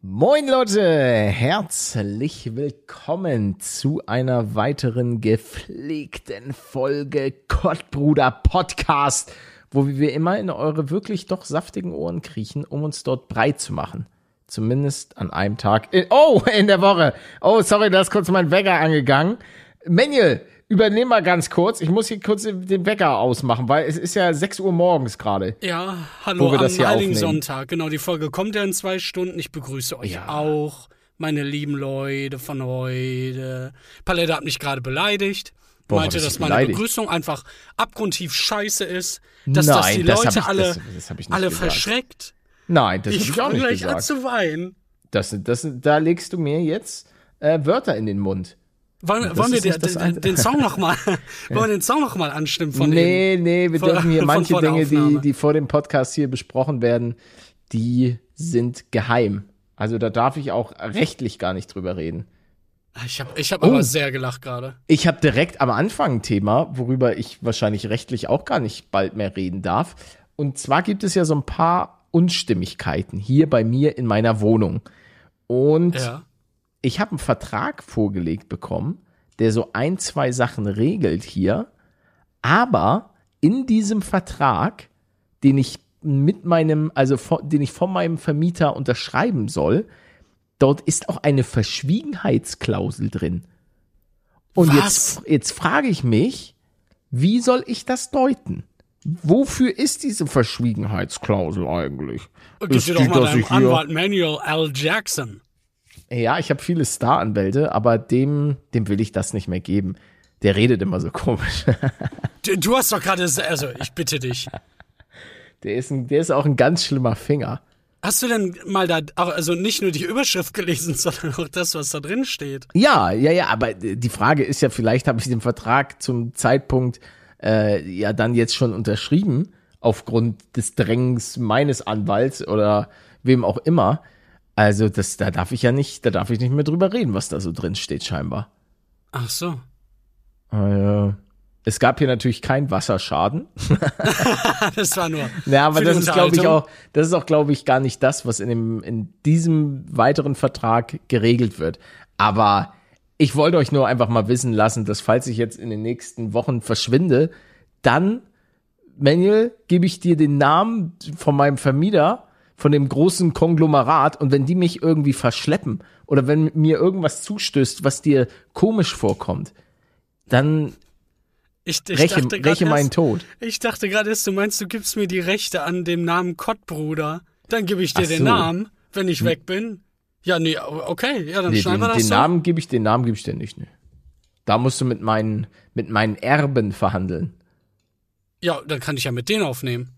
Moin Leute, herzlich willkommen zu einer weiteren gepflegten Folge Kottbruder Podcast, wo wir immer in eure wirklich doch saftigen Ohren kriechen, um uns dort breit zu machen. Zumindest an einem Tag. In, oh, in der Woche. Oh, sorry, da ist kurz mein Wecker angegangen. Manuel, übernehm mal ganz kurz. Ich muss hier kurz den Wecker ausmachen, weil es ist ja 6 Uhr morgens gerade. Ja, hallo am Heiligen Sonntag. Genau, die Folge kommt ja in zwei Stunden. Ich begrüße euch ja. auch, meine lieben Leute von heute. Palette hat mich gerade beleidigt. Boah, meinte, dass meine beleidigt? Begrüßung einfach abgrundtief scheiße ist, dass Nein, das die das Leute ich, alle, das, das alle verschreckt. Nein, das ich habe ich auch nicht gleich gesagt. an zu weinen. Das, das, da legst du mir jetzt äh, Wörter in den Mund. Wollen, wollen wir den, den, den Song noch mal, wollen wir den Song noch mal anstimmen von Nee, dem, nee, wir von, dürfen hier manche Dinge, die, die vor dem Podcast hier besprochen werden, die sind geheim. Also da darf ich auch rechtlich gar nicht drüber reden. Ich habe ich hab Oh. aber sehr gelacht gerade. Ich habe direkt am Anfang ein Thema, worüber ich wahrscheinlich rechtlich auch gar nicht bald mehr reden darf. Und zwar gibt es ja so ein paar Unstimmigkeiten hier bei mir in meiner Wohnung. Und Ja. Ich habe einen Vertrag vorgelegt bekommen, der so ein, zwei Sachen regelt hier. Aber in diesem Vertrag, den ich mit meinem, also von, den ich von meinem Vermieter unterschreiben soll, dort ist auch eine Verschwiegenheitsklausel drin. Und Was? jetzt, jetzt frage ich mich, wie soll ich das deuten? Wofür ist diese Verschwiegenheitsklausel eigentlich? Gib Ist doch die, mal deinem ich hier- Anwalt Manuel L. Jackson. Ja, ich habe viele Star-Anwälte, aber dem, dem will ich das nicht mehr geben. Der redet immer so komisch. Du, du hast doch gerade, also ich bitte dich. Der ist, ein, der ist auch ein ganz schlimmer Finger. Hast du denn mal da, also nicht nur die Überschrift gelesen, sondern auch das, was da drin steht? Ja, ja, ja, aber die Frage ist ja, vielleicht habe ich den Vertrag zum Zeitpunkt äh, ja dann jetzt schon unterschrieben, aufgrund des Drängens meines Anwalts oder wem auch immer. Also das, da darf ich ja nicht, da darf ich nicht mehr drüber reden, was da so drin steht scheinbar. Ach so. Äh, es gab hier natürlich keinen Wasserschaden. Das war nur. Ja, aber das ist, glaube ich, auch, das ist auch, glaube ich, gar nicht das, was in dem, in diesem weiteren Vertrag geregelt wird. Aber ich wollte euch nur einfach mal wissen lassen, dass falls ich jetzt in den nächsten Wochen verschwinde, dann, Manuel, gebe ich dir den Namen von meinem Vermieter, von dem großen Konglomerat und wenn die mich irgendwie verschleppen oder wenn mir irgendwas zustößt, was dir komisch vorkommt, dann Ich, ich räche, räche meinen erst- Tod. Ich dachte gerade erst, du meinst, du gibst mir die Rechte an dem Namen Kottbruder. Dann gebe ich dir Ach den so. Namen, wenn ich weg bin. Ja, nee, okay, ja, dann Nee, schneiden den, wir das den so. Namen gebe ich, den Namen gebe ich dir nicht. Ne. Da musst du mit meinen, mit meinen Erben verhandeln. Ja, dann kann ich ja mit denen aufnehmen.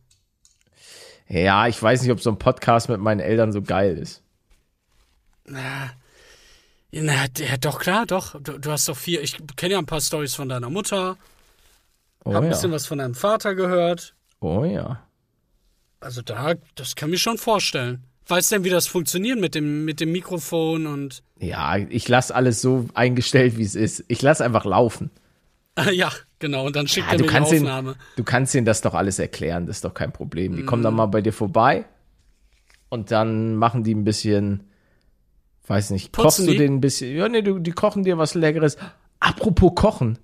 Ja, ich weiß nicht, ob so ein Podcast mit meinen Eltern so geil ist. Na, na, ja, doch, klar, doch. Du, du hast doch vier. Ich kenne ja ein paar Stories von deiner Mutter. Oh hab ein ja. bisschen was von deinem Vater gehört. Oh ja. Also da, das kann ich schon vorstellen. Weißt denn, wie das funktioniert mit dem, mit dem Mikrofon und Ja, ich lasse alles so eingestellt, wie es ist. Ich lasse einfach laufen. ja, genau. Und dann schickt Ja, er du, mir die Aufnahme. du kannst denen das doch alles erklären, das ist doch kein Problem. Die Mhm. kommen dann mal bei dir vorbei und dann machen die ein bisschen, weiß nicht, Putzen kochst du die? denen ein bisschen, ja, nee, du, die kochen dir was Leckeres. Apropos Kochen.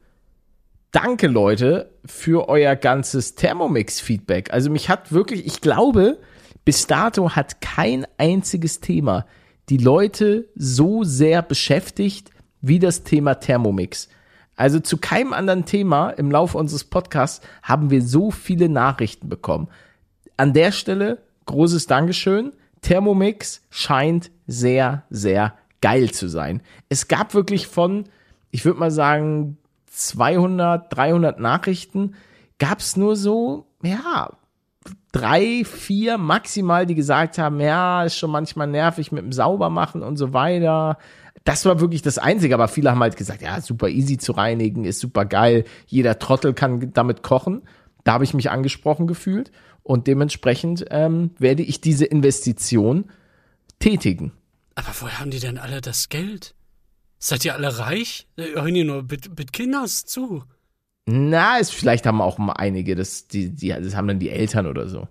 Danke, Leute, für euer ganzes Thermomix-Feedback. Also mich hat wirklich, ich glaube, bis dato hat kein einziges Thema die Leute so sehr beschäftigt wie das Thema Thermomix. Also zu keinem anderen Thema im Laufe unseres Podcasts haben wir so viele Nachrichten bekommen. An der Stelle großes Dankeschön. Thermomix scheint sehr, sehr geil zu sein. Es gab wirklich von, ich würde mal sagen, 200, 300 Nachrichten, gab es nur so, ja, drei, vier maximal, die gesagt haben, ja, ist schon manchmal nervig mit dem Saubermachen und so weiter. Das war wirklich das Einzige, aber viele haben halt gesagt, ja, super easy zu reinigen, ist super geil, jeder Trottel kann damit kochen. Da habe ich mich angesprochen gefühlt und dementsprechend ähm, werde ich diese Investition tätigen. Aber woher haben die denn alle das Geld? Seid ihr alle reich? Hören ihr nur mit, mit Kinders zu? Na, es, vielleicht haben auch mal einige, das, die, die, das haben dann die Eltern oder so.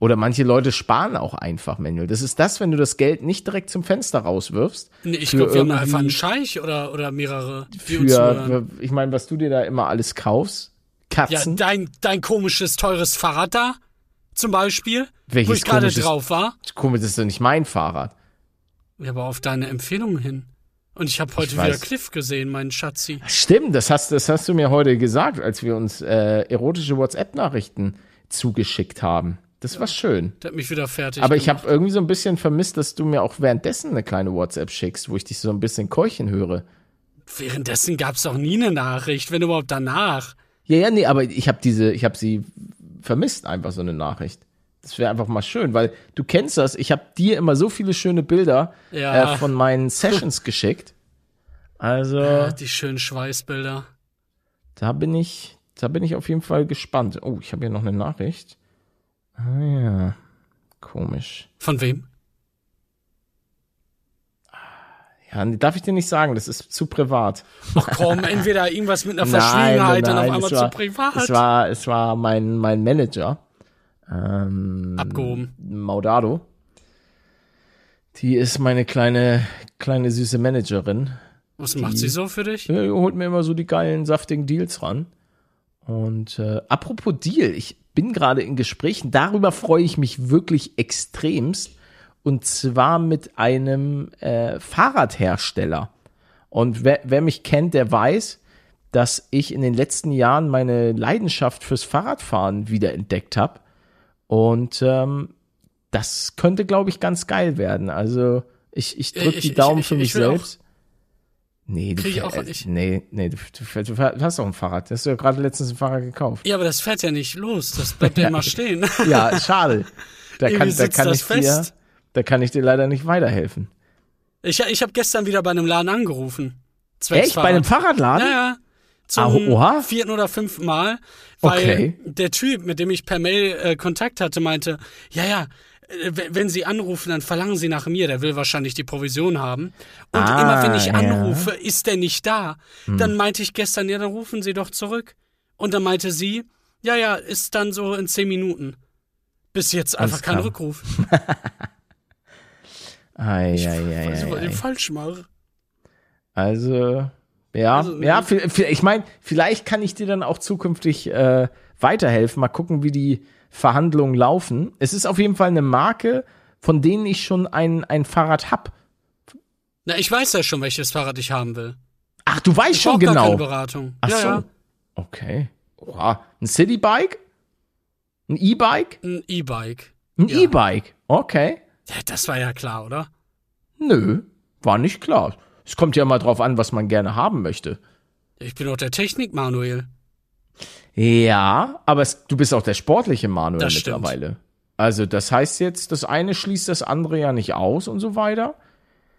Oder manche Leute sparen auch einfach, Manuel. Das ist das, wenn du das Geld nicht direkt zum Fenster rauswirfst. Nee, ich glaube, wir haben einfach einen Scheich oder, oder mehrere. Für, für, ich meine, was du dir da immer alles kaufst. Katzen. Ja, dein, dein komisches, teures Fahrrad da, zum Beispiel. Welches wo ich gerade drauf war. Komisch, das ist doch nicht mein Fahrrad. Ja, aber auf deine Empfehlung hin. Und ich habe heute ich wieder Cliff gesehen, meinen Schatzi. Stimmt, das hast, das hast du mir heute gesagt, als wir uns äh, erotische WhatsApp-Nachrichten zugeschickt haben. Das ja, war schön. Der hat mich wieder fertig. Aber gemacht. ich habe irgendwie so ein bisschen vermisst, dass du mir auch währenddessen eine kleine WhatsApp schickst, wo ich dich so ein bisschen keuchen höre. Währenddessen gab es auch nie eine Nachricht, wenn überhaupt danach. Ja, ja, nee, aber ich habe diese, ich habe sie vermisst, einfach so eine Nachricht. Das wäre einfach mal schön, weil du kennst das. Ich habe dir immer so viele schöne Bilder ja. äh, von meinen Sessions geschickt. Also. Ja, die schönen Schweißbilder. Da bin ich, da bin ich auf jeden Fall gespannt. Oh, ich habe hier noch eine Nachricht. Ah ja. Komisch. Von wem? Ja, darf ich dir nicht sagen, das ist zu privat. Ach komm, entweder irgendwas mit einer Verschwiegenheit, dann auf einmal war, zu privat. Es war, es war mein, mein Manager. Ähm, Abgehoben. Maudado. Die ist meine kleine, kleine süße Managerin. Was die, macht sie so für dich? Die holt mir immer so die geilen, saftigen Deals ran. Und äh, apropos Deal, ich bin gerade in Gesprächen, darüber freue ich mich wirklich extremst. Und zwar mit einem äh, Fahrradhersteller. Und wer, wer mich kennt, der weiß, dass ich in den letzten Jahren meine Leidenschaft fürs Fahrradfahren wieder entdeckt habe. Und ähm, das könnte, glaube ich, ganz geil werden. Also ich, ich drücke die Daumen ich, ich, für mich selbst. Nee, du, ich auch nicht. nee, nee, du, du, du, hast doch ein Fahrrad. Du hast ja gerade letztens ein Fahrrad gekauft. Ja, aber das fährt ja nicht los. Das bleibt ja immer stehen. ja, schade. Da kann, da kann ich dir, da kann ich dir leider nicht weiterhelfen. Ich, ich habe gestern wieder bei einem Laden angerufen. Echt? Bei einem Fahrradladen? Ja, ja. Zum ah, vierten oder fünften Mal. Weil okay. der Typ, mit dem ich per Mail äh, Kontakt hatte, meinte, ja, ja, wenn Sie anrufen, dann verlangen Sie nach mir. Der will wahrscheinlich die Provision haben. Und ah, immer wenn ich anrufe, ja. ist der nicht da. Hm. Dann meinte ich gestern, ja, dann rufen Sie doch zurück. Und dann meinte sie, ja, ja, ist dann so in zehn Minuten. Bis jetzt einfach kein Rückruf. ei, ich ei, ei, weiß, was ich falsch mache. Also, ja, also, ja, ich meine, vielleicht kann ich dir dann auch zukünftig äh, weiterhelfen. Mal gucken, wie die Verhandlungen laufen. Es ist auf jeden Fall eine Marke, von denen ich schon ein, ein Fahrrad hab. Na, ich weiß ja schon, welches Fahrrad ich haben will. Ach, du weißt ich schon genau. Gar keine Beratung. Ach ja, so. Ja. Okay. Oha. Ein Citybike? Ein E-Bike? Ein E-Bike. Ein ja. E-Bike. Okay. Das war ja klar, oder? Nö, war nicht klar. Es kommt ja mal drauf an, was man gerne haben möchte. Ich bin doch der Technik, Manuel. Ja, aber es, du bist auch der sportliche Manuel das mittlerweile. Stimmt. Also das heißt jetzt, das eine schließt das andere ja nicht aus und so weiter.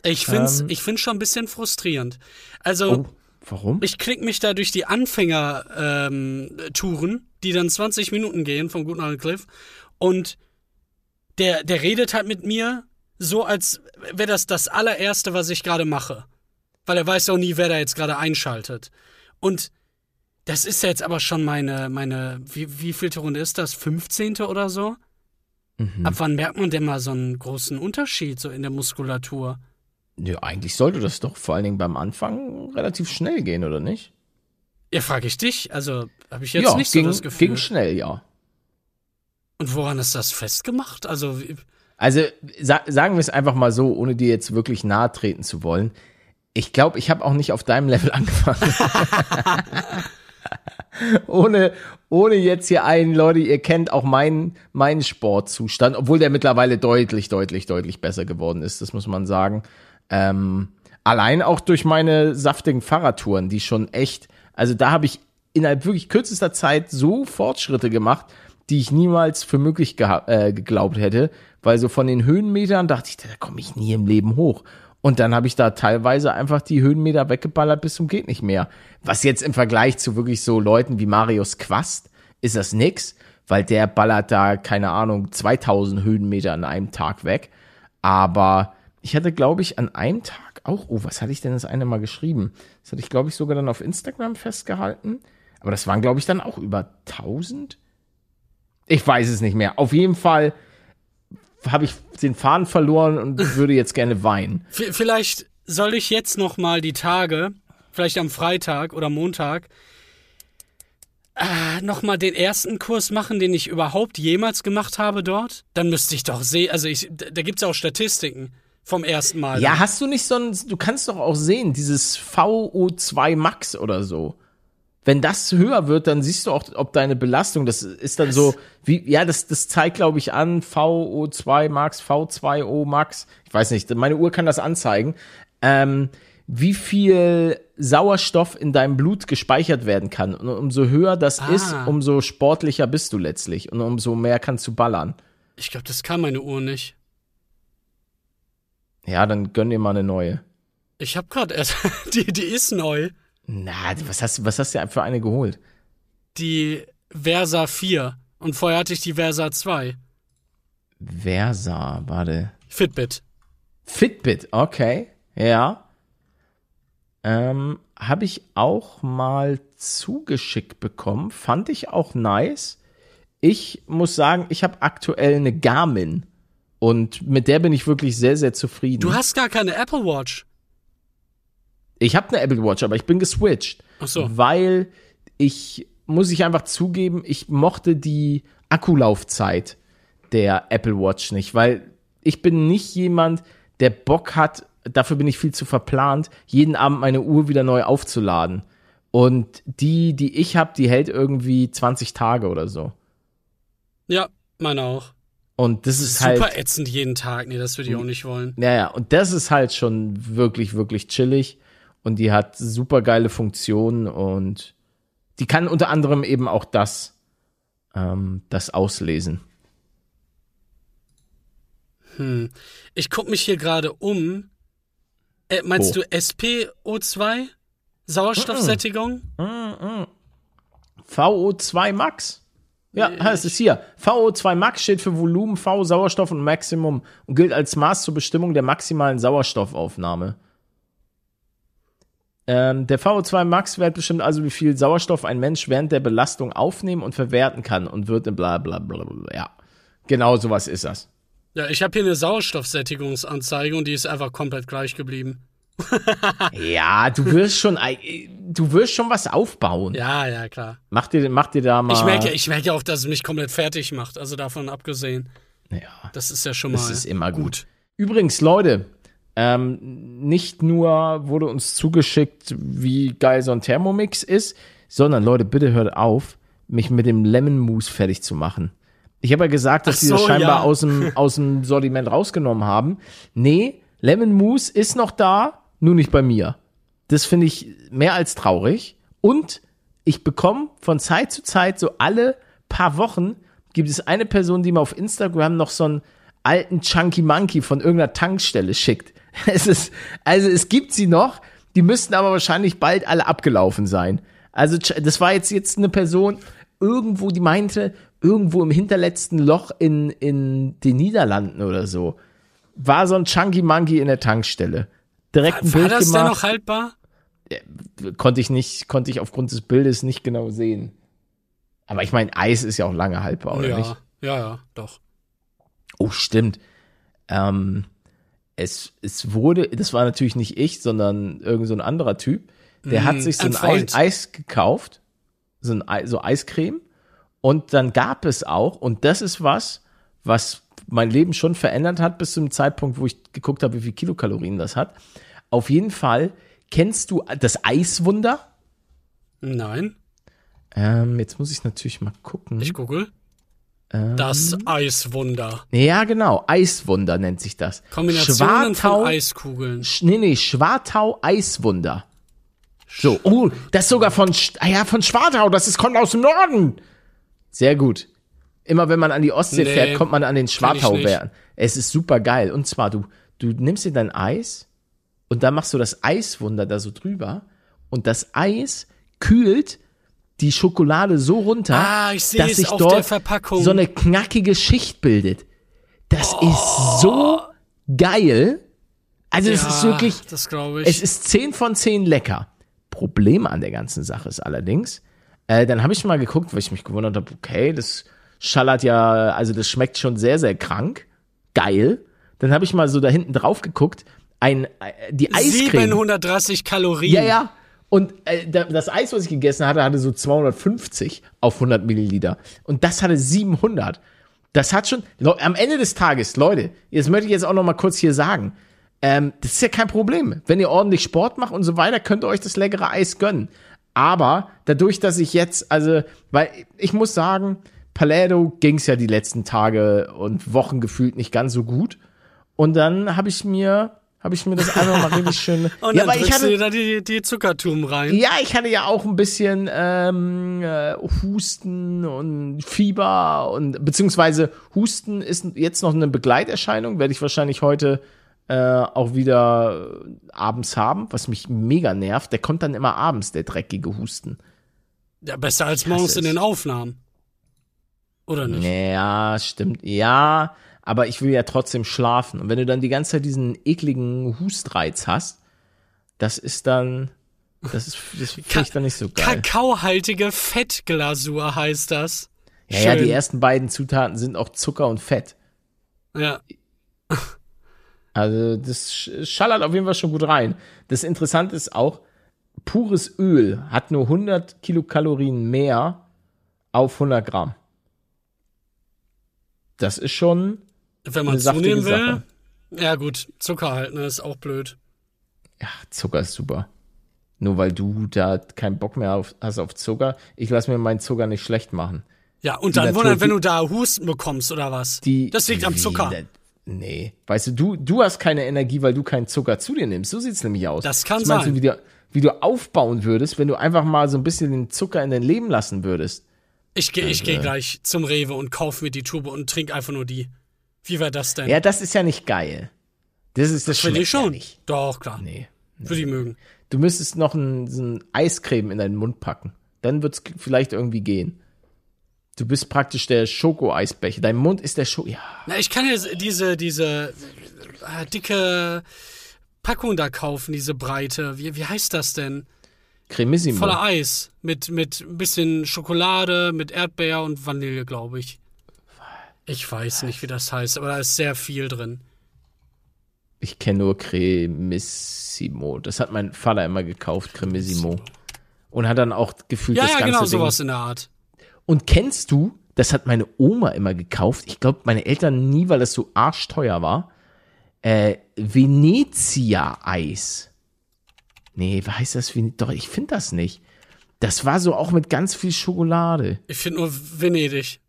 Ich find's, ähm, ich find's schon ein bisschen frustrierend. Also, oh, warum? Ich klick mich da durch die Anfänger-Touren, ähm, die dann 20 Minuten gehen vom guten alten Cliff. Und der, der redet halt mit mir so, als wäre das das allererste, was ich gerade mache. Weil er weiß auch nie, wer da jetzt gerade einschaltet. Und das ist jetzt aber schon meine, meine, wie, wie vielte Runde ist das? 15. oder so? Mhm. Ab wann merkt man denn mal so einen großen Unterschied so in der Muskulatur? Ja, eigentlich sollte das doch vor allen Dingen beim Anfang relativ schnell gehen, oder nicht? Ja, frage ich dich. Also, habe ich jetzt ja, nicht ging, so das Gefühl. ging schnell, ja. Und woran ist das festgemacht? Also, also sa sagen wir es einfach mal so, ohne dir jetzt wirklich nahe treten zu wollen. Ich glaube, ich habe auch nicht auf deinem Level angefangen. ohne, ohne jetzt hier einen, Leute, ihr kennt auch meinen, meinen Sportzustand, obwohl der mittlerweile deutlich, deutlich, deutlich besser geworden ist, das muss man sagen. Ähm, allein auch durch meine saftigen Fahrradtouren, die schon echt, also da habe ich innerhalb wirklich kürzester Zeit so Fortschritte gemacht, die ich niemals für möglich äh, geglaubt hätte, weil so von den Höhenmetern dachte ich, da komme ich nie im Leben hoch. Und dann habe ich da teilweise einfach die Höhenmeter weggeballert bis zum geht nicht mehr. Was jetzt im Vergleich zu wirklich so Leuten wie Marius Quast ist das nix, weil der ballert da, keine Ahnung, 2000 Höhenmeter an einem Tag weg. Aber ich hatte, glaube ich, an einem Tag auch, oh, was hatte ich denn das eine Mal geschrieben? Das hatte ich, glaube ich, sogar dann auf Instagram festgehalten. Aber das waren, glaube ich, dann auch über 1000. Ich weiß es nicht mehr. Auf jeden Fall habe ich den Faden verloren und würde jetzt gerne weinen. Vielleicht soll ich jetzt noch mal die Tage, vielleicht am Freitag oder Montag, äh, noch mal den ersten Kurs machen, den ich überhaupt jemals gemacht habe dort. Dann müsste ich doch sehen, also ich, da gibt's auch Statistiken vom ersten Mal. Ja, hast du nicht so ein, du kannst doch auch sehen, dieses VO2 Max oder so wenn das höher wird, dann siehst du auch, ob deine Belastung, das ist dann so, wie, ja, das, das zeigt, glaube ich, an, VO2 Max, V2O Max, ich weiß nicht, meine Uhr kann das anzeigen, ähm, wie viel Sauerstoff in deinem Blut gespeichert werden kann. Und umso höher das ah. ist, umso sportlicher bist du letztlich und umso mehr kannst du ballern. Ich glaube, das kann meine Uhr nicht. Ja, dann gönn dir mal eine neue. Ich habe gerade erst, die, die ist neu. Na, was hast, was hast du für eine geholt? Die Versa 4. Und vorher hatte ich die Versa 2. Versa, warte. Fitbit. Fitbit, okay. Ja. Ähm, habe ich auch mal zugeschickt bekommen. Fand ich auch nice. Ich muss sagen, ich habe aktuell eine Garmin. Und mit der bin ich wirklich sehr, sehr zufrieden. Du hast gar keine Apple Watch. Ich habe eine Apple Watch, aber ich bin geswitcht. Ach so. Weil ich, muss ich einfach zugeben, ich mochte die Akkulaufzeit der Apple Watch nicht, weil ich bin nicht jemand, der Bock hat, dafür bin ich viel zu verplant, jeden Abend meine Uhr wieder neu aufzuladen. Und die, die ich habe, die hält irgendwie 20 Tage oder so. Ja, meine auch. Und das ist Super halt. Super ätzend jeden Tag. Nee, das würde ich auch nicht wollen. Ja, ja. Und das ist halt schon wirklich, wirklich chillig und die hat super geile Funktionen und die kann unter anderem eben auch das, ähm, das auslesen. Hm. Ich gucke mich hier gerade um. Äh, meinst oh. du SPO2? Sauerstoffsättigung? Mm -mm. VO2 Max? Ja, es ist hier. VO2 Max steht für Volumen, V, Sauerstoff und Maximum und gilt als Maß zur Bestimmung der maximalen Sauerstoffaufnahme. Ähm, der VO2 Max-Wert bestimmt also, wie viel Sauerstoff ein Mensch während der Belastung aufnehmen und verwerten kann und wird in bla bla bla bla. Ja, genau sowas ist das. Ja, ich habe hier eine Sauerstoffsättigungsanzeige und die ist einfach komplett gleich geblieben. ja, du wirst schon, du wirst schon was aufbauen. Ja, ja, klar. Mach dir, mach dir da mal. Ich merke, ich merke auch, dass es mich komplett fertig macht. Also davon abgesehen. Ja. Das ist ja schon mal. Das ist immer gut. gut. Übrigens, Leute, ähm, nicht nur wurde uns zugeschickt, wie geil so ein Thermomix ist, sondern Leute, bitte hört auf, mich mit dem Lemon Mousse fertig zu machen. Ich habe ja gesagt, dass so, die das scheinbar ja. aus, dem, aus dem Sortiment rausgenommen haben. Nee, Lemon Mousse ist noch da, nur nicht bei mir. Das finde ich mehr als traurig. Und ich bekomme von Zeit zu Zeit, so alle paar Wochen, gibt es eine Person, die mir auf Instagram noch so einen alten Chunky Monkey von irgendeiner Tankstelle schickt. Es ist, also es gibt sie noch, die müssten aber wahrscheinlich bald alle abgelaufen sein. Also das war jetzt jetzt eine Person irgendwo, die meinte, irgendwo im hinterletzten Loch in, in den Niederlanden oder so, war so ein Chunky Monkey in der Tankstelle. Direkt ein war, Bild war das gemacht. denn noch haltbar? Konnte ich nicht, konnte ich aufgrund des Bildes nicht genau sehen. Aber ich meine, Eis ist ja auch lange haltbar, oder ja, nicht? Ja, ja, doch. Oh, stimmt. Ähm, es, es wurde, das war natürlich nicht ich, sondern irgend so ein anderer Typ, der mm, hat sich so ein, ein Eis, Eis, gekauft, so ein so Eiscreme und dann gab es auch, und das ist was, was mein Leben schon verändert hat bis zum Zeitpunkt, wo ich geguckt habe, wie viel Kilokalorien das hat. Auf jeden Fall, kennst du das Eiswunder? Nein. Ähm, jetzt muss ich natürlich mal gucken. Ich google. Das ähm. Eiswunder. Ja, genau. Eiswunder nennt sich das. Kombination von Eiskugeln. Nee, nee, Schwartau Eiswunder. So, oh, das ist sogar von, ah ja, von Schwartau. Das ist, kommt aus dem Norden. Sehr gut. Immer wenn man an die Ostsee nee, fährt, kommt man an den Schwartaubergen. Es ist super geil. Und zwar, du, du nimmst dir dein Eis und dann machst du das Eiswunder da so drüber und das Eis kühlt die Schokolade so runter, ah, dass sich dort so eine knackige Schicht bildet. Das oh. ist so geil. Also es ist wirklich, es ist 10 von 10 lecker. Problem an der ganzen Sache ist allerdings, äh, dann habe ich mal geguckt, weil ich mich gewundert habe, okay, das schallert ja, also das schmeckt schon sehr, sehr krank. Geil. Dann habe ich mal so da hinten drauf geguckt, ein, äh, die Eiscreme. 730 Kalorien. Ja, ja. Und äh, das Eis, was ich gegessen hatte, hatte so 250 auf 100 Milliliter. Und das hatte 700. Das hat schon, am Ende des Tages, Leute, jetzt möchte ich jetzt auch noch mal kurz hier sagen, ähm, das ist ja kein Problem. Wenn ihr ordentlich Sport macht und so weiter, könnt ihr euch das leckere Eis gönnen. Aber dadurch, dass ich jetzt, also, weil ich muss sagen, Palädo ging es ja die letzten Tage und Wochen gefühlt nicht ganz so gut. Und dann habe ich mir habe ich mir das einfach mal richtig schön. Und ja, dann ich hatte, du da die, die Zuckertum rein. Ja, ich hatte ja auch ein bisschen ähm, äh, Husten und Fieber und beziehungsweise Husten ist jetzt noch eine Begleiterscheinung, werde ich wahrscheinlich heute äh, auch wieder abends haben, was mich mega nervt. Der kommt dann immer abends, der dreckige Husten. Ja, besser als morgens in den Aufnahmen. Oder nicht? Ja, stimmt. Ja, aber ich will ja trotzdem schlafen. Und wenn du dann die ganze Zeit diesen ekligen Hustreiz hast, das ist dann, das ist, das finde ich dann nicht so geil. Kakaohaltige Fettglasur heißt das. Ja, Schön. ja, die ersten beiden Zutaten sind auch Zucker und Fett. Ja. Also, das schallert auf jeden Fall schon gut rein. Das Interessante ist auch, pures Öl hat nur 100 Kilokalorien mehr auf 100 Gramm. Das ist schon wenn man zunehmen will. Sache. Ja, gut, Zucker halt, ne, ist auch blöd. Ja, Zucker ist super. Nur weil du da keinen Bock mehr auf, hast auf Zucker. Ich lasse mir meinen Zucker nicht schlecht machen. Ja, und dann wundern, wenn du da Husten bekommst oder was. Die, das liegt am Zucker. Nee. Weißt du, du, du hast keine Energie, weil du keinen Zucker zu dir nimmst. So sieht's nämlich aus. Das kann Was sein. Du, wie, du, wie du aufbauen würdest, wenn du einfach mal so ein bisschen den Zucker in dein Leben lassen würdest. Ich gehe ich geh also gleich zum Rewe und kauf mir die Tube und trink einfach nur die. Wie war das denn? Ja, das ist ja nicht geil. Das ist das, das Finde ich schon. Ja nicht. Doch, klar. Nee. nee. Würde ich mögen. Du müsstest noch ein, so ein Eiscreme in deinen Mund packen. Dann wird's vielleicht irgendwie gehen. Du bist praktisch der Schoko-Eisbecher. Dein Mund ist der Schoko. Ja. Na, ich kann ja diese, diese äh, dicke Packung da kaufen, diese breite. Wie, wie heißt das denn? Cremissimo. Voller Eis. Mit, mit ein bisschen Schokolade, mit Erdbeer und Vanille, glaube ich. Ich weiß nicht, wie das heißt, aber da ist sehr viel drin. Ich kenne nur Cremissimo. Das hat mein Vater immer gekauft, Cremissimo. Und hat dann auch gefühlt ja, das ja, ganze genau, Ding. sowas in der Art. Und kennst du, das hat meine Oma immer gekauft. Ich glaube, meine Eltern nie, weil das so arschteuer war. Äh, Venezia-Eis. Nee, wie heißt das? Doch, ich finde das nicht. Das war so auch mit ganz viel Schokolade. Ich finde nur Venedig.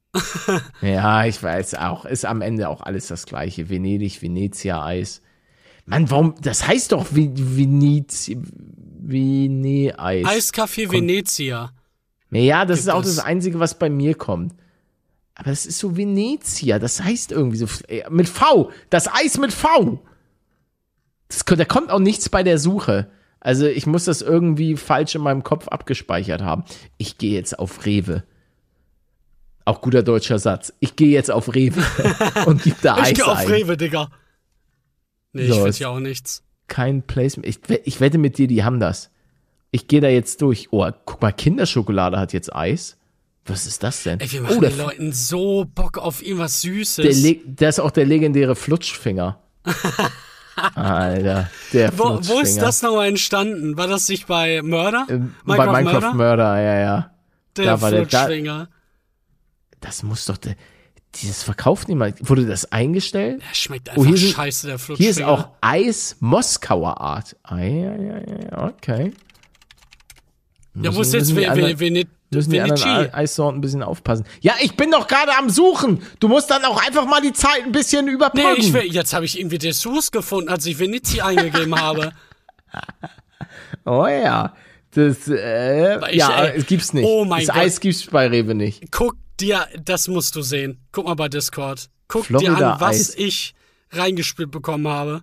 Ja, ich weiß auch. Ist am Ende auch alles das gleiche. Venedig, Venezia-Eis. Mann, warum? Das heißt doch Venezia. Vene-Eis. Eiskaffee Venezia. Ja, das Gibt ist auch das? das Einzige, was bei mir kommt. Aber das ist so Venezia. Das heißt irgendwie so. Mit V. Das Eis mit V. Das, da kommt auch nichts bei der Suche. Also ich muss das irgendwie falsch in meinem Kopf abgespeichert haben. Ich gehe jetzt auf Rewe. Auch guter deutscher Satz. Ich gehe jetzt auf Rewe und gib da Eis Ich gehe auf. Rewe, Digga. Nee, so, ich finde ja auch nichts. Kein Placement. Ich, ich wette mit dir, die haben das. Ich gehe da jetzt durch. Oh, guck mal, Kinderschokolade hat jetzt Eis. Was ist das denn? Ey, wir machen oh, den Leuten so Bock auf irgendwas Süßes. Der, der ist auch der legendäre Flutschfinger. Alter, der wo, Flutschfinger. Wo ist das nochmal entstanden? War das nicht bei Mörder? Ähm, Minecraft bei Minecraft Murder? Murder, ja, ja. Der da Flutschfinger. Der, da, das muss doch dieses verkauft niemand. Wurde das eingestellt? Der schmeckt einfach oh, hier sind, scheiße, der Flutschfinger. Hier ist auch Eis Moskauer Art. Ah, ja, ja, ja, okay. Ja, wo ist jetzt Venedig? Müssen die anderen Eissorten ein bisschen aufpassen. Ja, ich bin doch gerade am Suchen. Du musst dann auch einfach mal die Zeit ein bisschen überbrücken. Nee, ich will, jetzt habe ich irgendwie Dessous gefunden, als ich Venezi eingegeben habe. Oh ja. Das, äh, ich, ja, ey, es gibt's nicht. Oh mein das Gott. Eis gibt's bei Rewe nicht. Guck dir, das musst du sehen. Guck mal bei Discord. Guck Florida dir an, was Eis. ich reingespielt bekommen habe.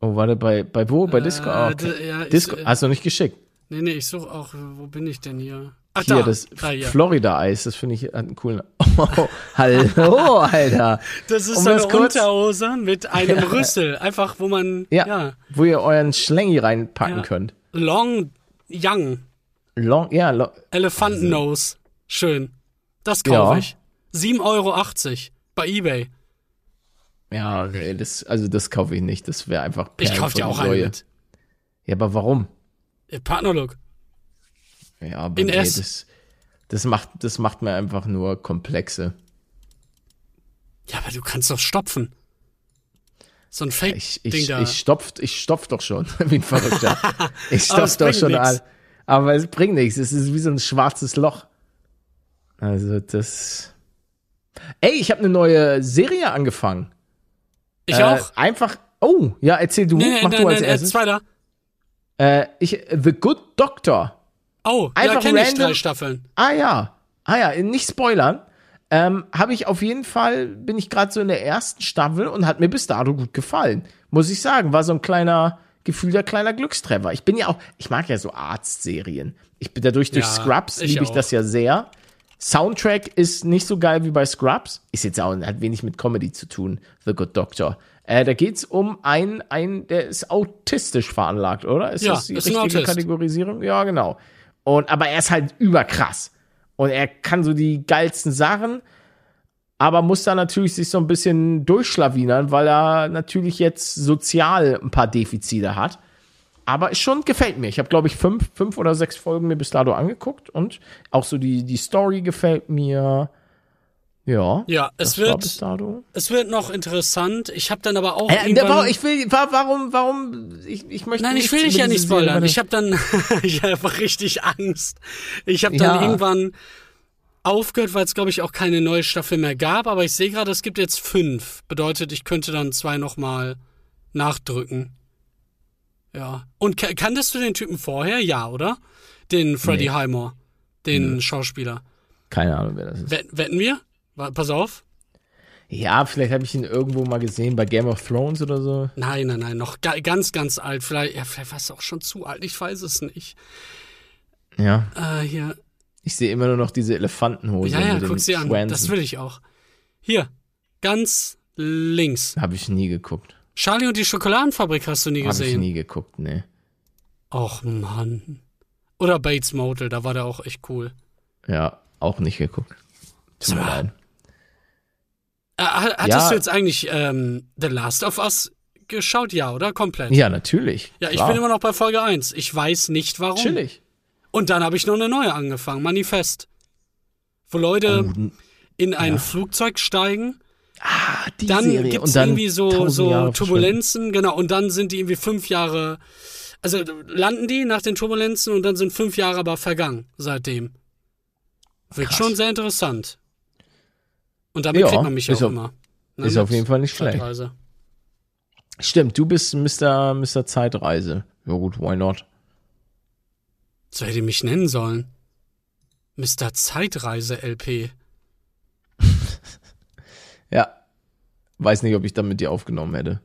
Oh, warte, bei, bei wo? Bei Discord? Äh, okay. ja, Disco, ich, hast du nicht geschickt? Nee, nee, ich suche auch, wo bin ich denn hier? Ach, hier, da. das ah, Florida-Eis, das finde ich einen coolen. Oh, hallo, Alter. Das ist um so eine kurz, Unterhose mit einem Rüssel, einfach wo man. Ja, ja. wo ihr euren Schlängi reinpacken ja. könnt. Long Young. Long, ja. Lo Elefantennose. Schön. Das kaufe ja. ich. 7,80 Euro bei Ebay. Ja, das, also das kaufe ich nicht. Das wäre einfach Perlen Ich kaufe dir auch einen mit. Ja, aber warum? Partnerlook. Ja, aber In nee, S. das, das, macht, das macht mir einfach nur komplexe. Ja, aber du kannst doch stopfen. So ein Fake-Ding ich, ich, da. Ich stopf, ich stopf doch schon, wie ein Verrückter. Ich stopf doch schon all. Aber es bringt nichts. Es ist wie so ein schwarzes Loch. Also das. Ey, ich habe eine neue Serie angefangen. Ich äh, auch. Einfach. Oh, ja, erzähl du. Nee, nee, mach nee, du als nee, erstes. Zweiter. Äh, ich, The Good Doctor. Oh, einfach ja, kenne ich drei Staffeln. Ah ja, ah ja, nicht spoilern. Ähm, habe ich auf jeden Fall, bin ich gerade so in der ersten Staffel und hat mir bis dato gut gefallen. Muss ich sagen, war so ein kleiner, gefühlter kleiner Glückstreffer. Ich bin ja auch, ich mag ja so Arztserien. Ich bin dadurch durch ja, Scrubs, liebe ich das ja sehr. Soundtrack ist nicht so geil wie bei Scrubs. Ist jetzt auch, hat wenig mit Comedy zu tun, The Good Doctor. Äh, da geht's um einen, einen, der ist autistisch veranlagt, oder? Ist ja, das die richtige Kategorisierung? Ja, genau. Und, aber er ist halt überkrass. Und er kann so die geilsten Sachen, aber muss da natürlich sich so ein bisschen durchschlawinern, weil er natürlich jetzt sozial ein paar Defizite hat. Aber es schon gefällt mir. Ich habe, glaube ich, fünf, fünf oder sechs Folgen mir bis dato angeguckt und auch so die, die Story gefällt mir. Ja. Ja, es wird, es wird noch interessant. Ich habe dann aber auch. Äh, irgendwann, ich will, warum, warum, ich, ich möchte. Nein, ich will dich ja nicht spoilern. Ich habe dann, ich habe einfach richtig Angst. Ich habe dann ja. irgendwann aufgehört, weil es glaube ich auch keine neue Staffel mehr gab. Aber ich sehe gerade, es gibt jetzt fünf. Bedeutet, ich könnte dann zwei nochmal nachdrücken. Ja. Und kanntest du den Typen vorher? Ja, oder? Den Freddie nee. Highmore, den nee. Schauspieler. Keine Ahnung, wer das ist. Wetten wir? Pass auf. Ja, vielleicht habe ich ihn irgendwo mal gesehen bei Game of Thrones oder so. Nein, nein, nein, noch ganz, ganz alt. Vielleicht, ja, vielleicht war es auch schon zu alt. Ich weiß es nicht. Ja. Äh, hier. Ich sehe immer nur noch diese Elefantenhose. Ja, ja, guck sie an. Das will ich auch. Hier, ganz links. Habe ich nie geguckt. Charlie und die Schokoladenfabrik hast du nie gesehen. Habe ich nie geguckt, ne. Och, Mann. Oder Bates Motel, da war der auch echt cool. Ja, auch nicht geguckt. Tut mir leid. Äh, hattest ja. du jetzt eigentlich ähm, The Last of Us geschaut? Ja, oder? Komplett? Ja, natürlich. Ja, ich klar. bin immer noch bei Folge 1. Ich weiß nicht warum. Natürlich. Und dann habe ich noch eine neue angefangen, Manifest. Wo Leute oh, in ein ja. Flugzeug steigen. Ah, die dann Serie. gibt's dann irgendwie so, so Turbulenzen, genau, und dann sind die irgendwie fünf Jahre, also landen die nach den Turbulenzen und dann sind fünf Jahre aber vergangen seitdem. Wird Krass. schon sehr interessant. Und damit ja, kriegt man mich auch auf, immer. Ne, ist auf jeden Fall nicht schlecht. Stimmt, du bist Mr. Mr. Zeitreise. Ja gut, why not? So hätte ich mich nennen sollen. Mr. Zeitreise LP. Ja. Weiß nicht, ob ich dann mit dir aufgenommen hätte.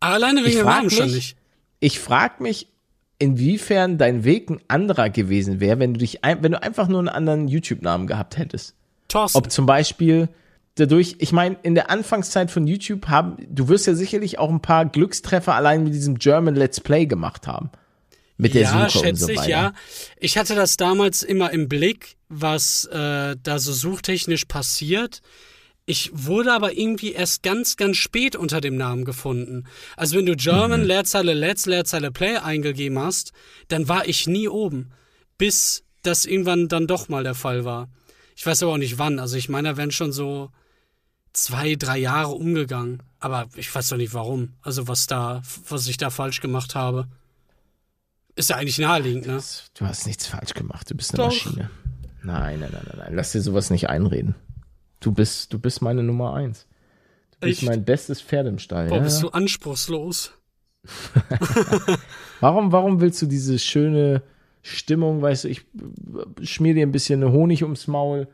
Alleine wegen dem Namen schon nicht. Ich frag mich, inwiefern dein Weg ein anderer gewesen wäre, wenn du dich, wenn du einfach nur einen anderen YouTube-Namen gehabt hättest. Thorsten. Ob zum Beispiel dadurch, ich meine, in der Anfangszeit von YouTube haben, du wirst ja sicherlich auch ein paar Glückstreffer allein mit diesem German Let's Play gemacht haben. Mit der ja, Suche schätze und so weiter. ich, ja. Ich hatte das damals immer im Blick, was äh, da so suchtechnisch passiert. Ich wurde aber irgendwie erst ganz, ganz spät unter dem Namen gefunden. Also wenn du German, mhm. Leerzeile Let's, Leerzeile Play eingegeben hast, dann war ich nie oben. Bis das irgendwann dann doch mal der Fall war. Ich weiß aber auch nicht wann. Also ich meine, da wären schon so zwei, drei Jahre umgegangen. Aber ich weiß doch nicht warum. Also was da, was ich da falsch gemacht habe. Ist ja eigentlich naheliegend, ne? Du hast nichts falsch gemacht. Du bist eine doch. Maschine. Nein, nein, nein, nein, nein. Lass dir sowas nicht einreden. Du bist, du bist meine Nummer eins. Du bist Echt? mein bestes Pferd im Stall. Boah, ja, bist du anspruchslos. warum, warum willst du diese schöne Stimmung, weißt du, ich schmier dir ein bisschen Honig ums Maul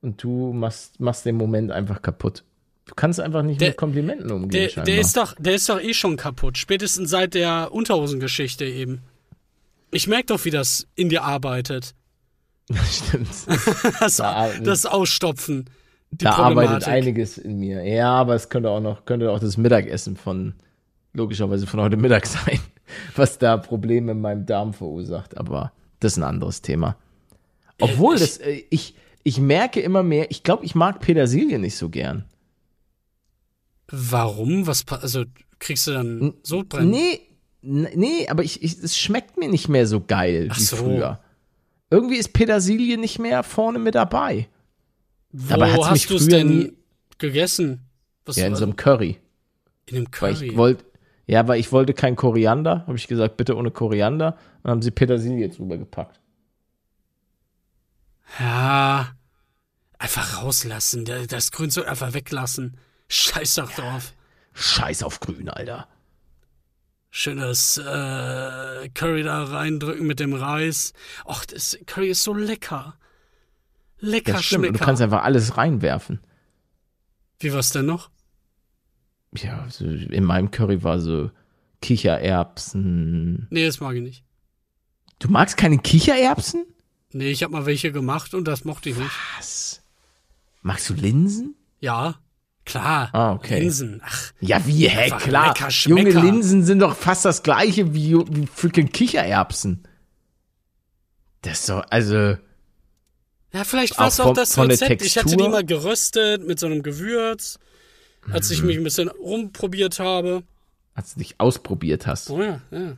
und du machst, machst den Moment einfach kaputt. Du kannst einfach nicht der, mit Komplimenten umgehen. Der, der, ist doch, der ist doch eh schon kaputt. Spätestens seit der Unterhosengeschichte eben. Ich merke doch, wie das in dir arbeitet. Das stimmt. das, da, das Ausstopfen. Da arbeitet einiges in mir. Ja, aber es könnte auch noch, könnte auch das Mittagessen von, logischerweise von heute Mittag sein, was da Probleme in meinem Darm verursacht. Aber das ist ein anderes Thema. Obwohl, ich, das, äh, ich, ich merke immer mehr, ich glaube, ich mag Petersilie nicht so gern. Warum? Was, also kriegst du dann Sodbrennen? Nee, nee, aber ich, ich, es schmeckt mir nicht mehr so geil Ach wie so. früher. Irgendwie ist Petersilie nicht mehr vorne mit dabei. Wo Dabei hat's hast du es denn nie... gegessen? Was ja, in so einem Curry. In einem Curry? Weil ich wollte, ja, weil ich wollte kein Koriander, habe ich gesagt, bitte ohne Koriander. Dann haben sie Petersilie drüber gepackt. Ja, einfach rauslassen. Das Grünzeug einfach weglassen. Scheiß doch drauf. Scheiß auf Grün, Alter. Schönes äh, Curry da reindrücken mit dem Reis. Och, das Curry ist so lecker. Lecker das stimmt. Du kannst einfach alles reinwerfen. Wie war's denn noch? Ja, so in meinem Curry war so Kichererbsen. Nee, das mag ich nicht. Du magst keine Kichererbsen? Nee, ich habe mal welche gemacht und das mochte ich nicht. Was? Magst du Linsen? Ja. Klar. Ah, okay. Linsen. Ach. Ja, wie, hä, klar. Junge Linsen sind doch fast das gleiche wie, wie freaking Kichererbsen. Das ist doch, also. Ja, vielleicht war es auch, auch das Rezept. Ich hatte die mal geröstet mit so einem Gewürz, als mhm. ich mich ein bisschen rumprobiert habe. Als du dich ausprobiert hast. Oh ja, ja.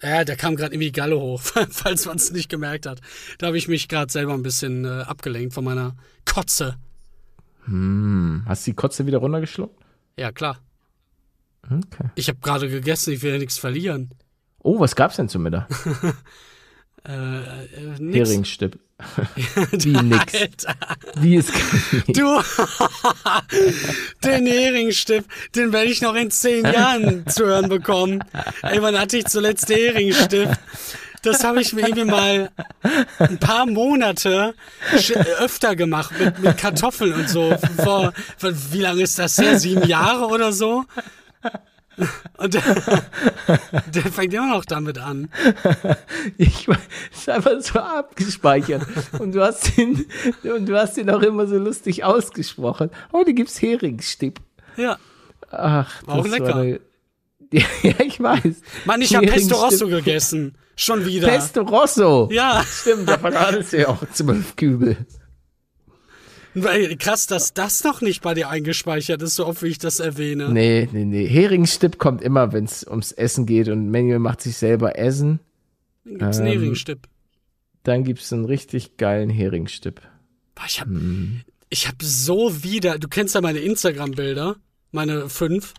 Ja, da kam gerade irgendwie Galle hoch, falls man es nicht gemerkt hat. Da habe ich mich gerade selber ein bisschen äh, abgelenkt von meiner Kotze. Hm. Hast du die Kotze wieder runtergeschluckt? Ja, klar. Okay. Ich habe gerade gegessen, ich will ja nichts verlieren. Oh, was gab's denn zum Mittag? äh, äh, Heringsstipp. Wie nix. Alter. Wie ist Du, den Heringsstipp, den werde ich noch in zehn Jahren zu hören bekommen. Ey, wann hatte ich zuletzt Heringsstipp? Das habe ich mir irgendwie mal ein paar Monate öfter gemacht mit, mit Kartoffeln und so. Vor, wie lange ist das her? Sieben Jahre oder so? Und der, fängt immer noch damit an. Ich ist einfach so abgespeichert. Und du hast ihn, und du hast ihn auch immer so lustig ausgesprochen. Heute gibt's Heringsstipp. Ja. Ach, war auch lecker. Eine, ja, ich weiß. Mann, ich habe Pesto Rosso gegessen. Schon wieder. Pesto Rosso. Ja. Stimmt, da verratest du ja auch zwölf Kübel. Krass, dass das noch nicht bei dir eingespeichert ist, so oft wie ich das erwähne. Nee, nee, nee. Heringsstipp kommt immer, wenn es ums Essen geht und Manuel macht sich selber Essen. Dann gibt's ähm, einen Heringsstipp. Dann gibt's einen richtig geilen Heringsstipp. Ich hab, hm. ich hab so wieder, du kennst ja meine Instagram-Bilder, meine fünf.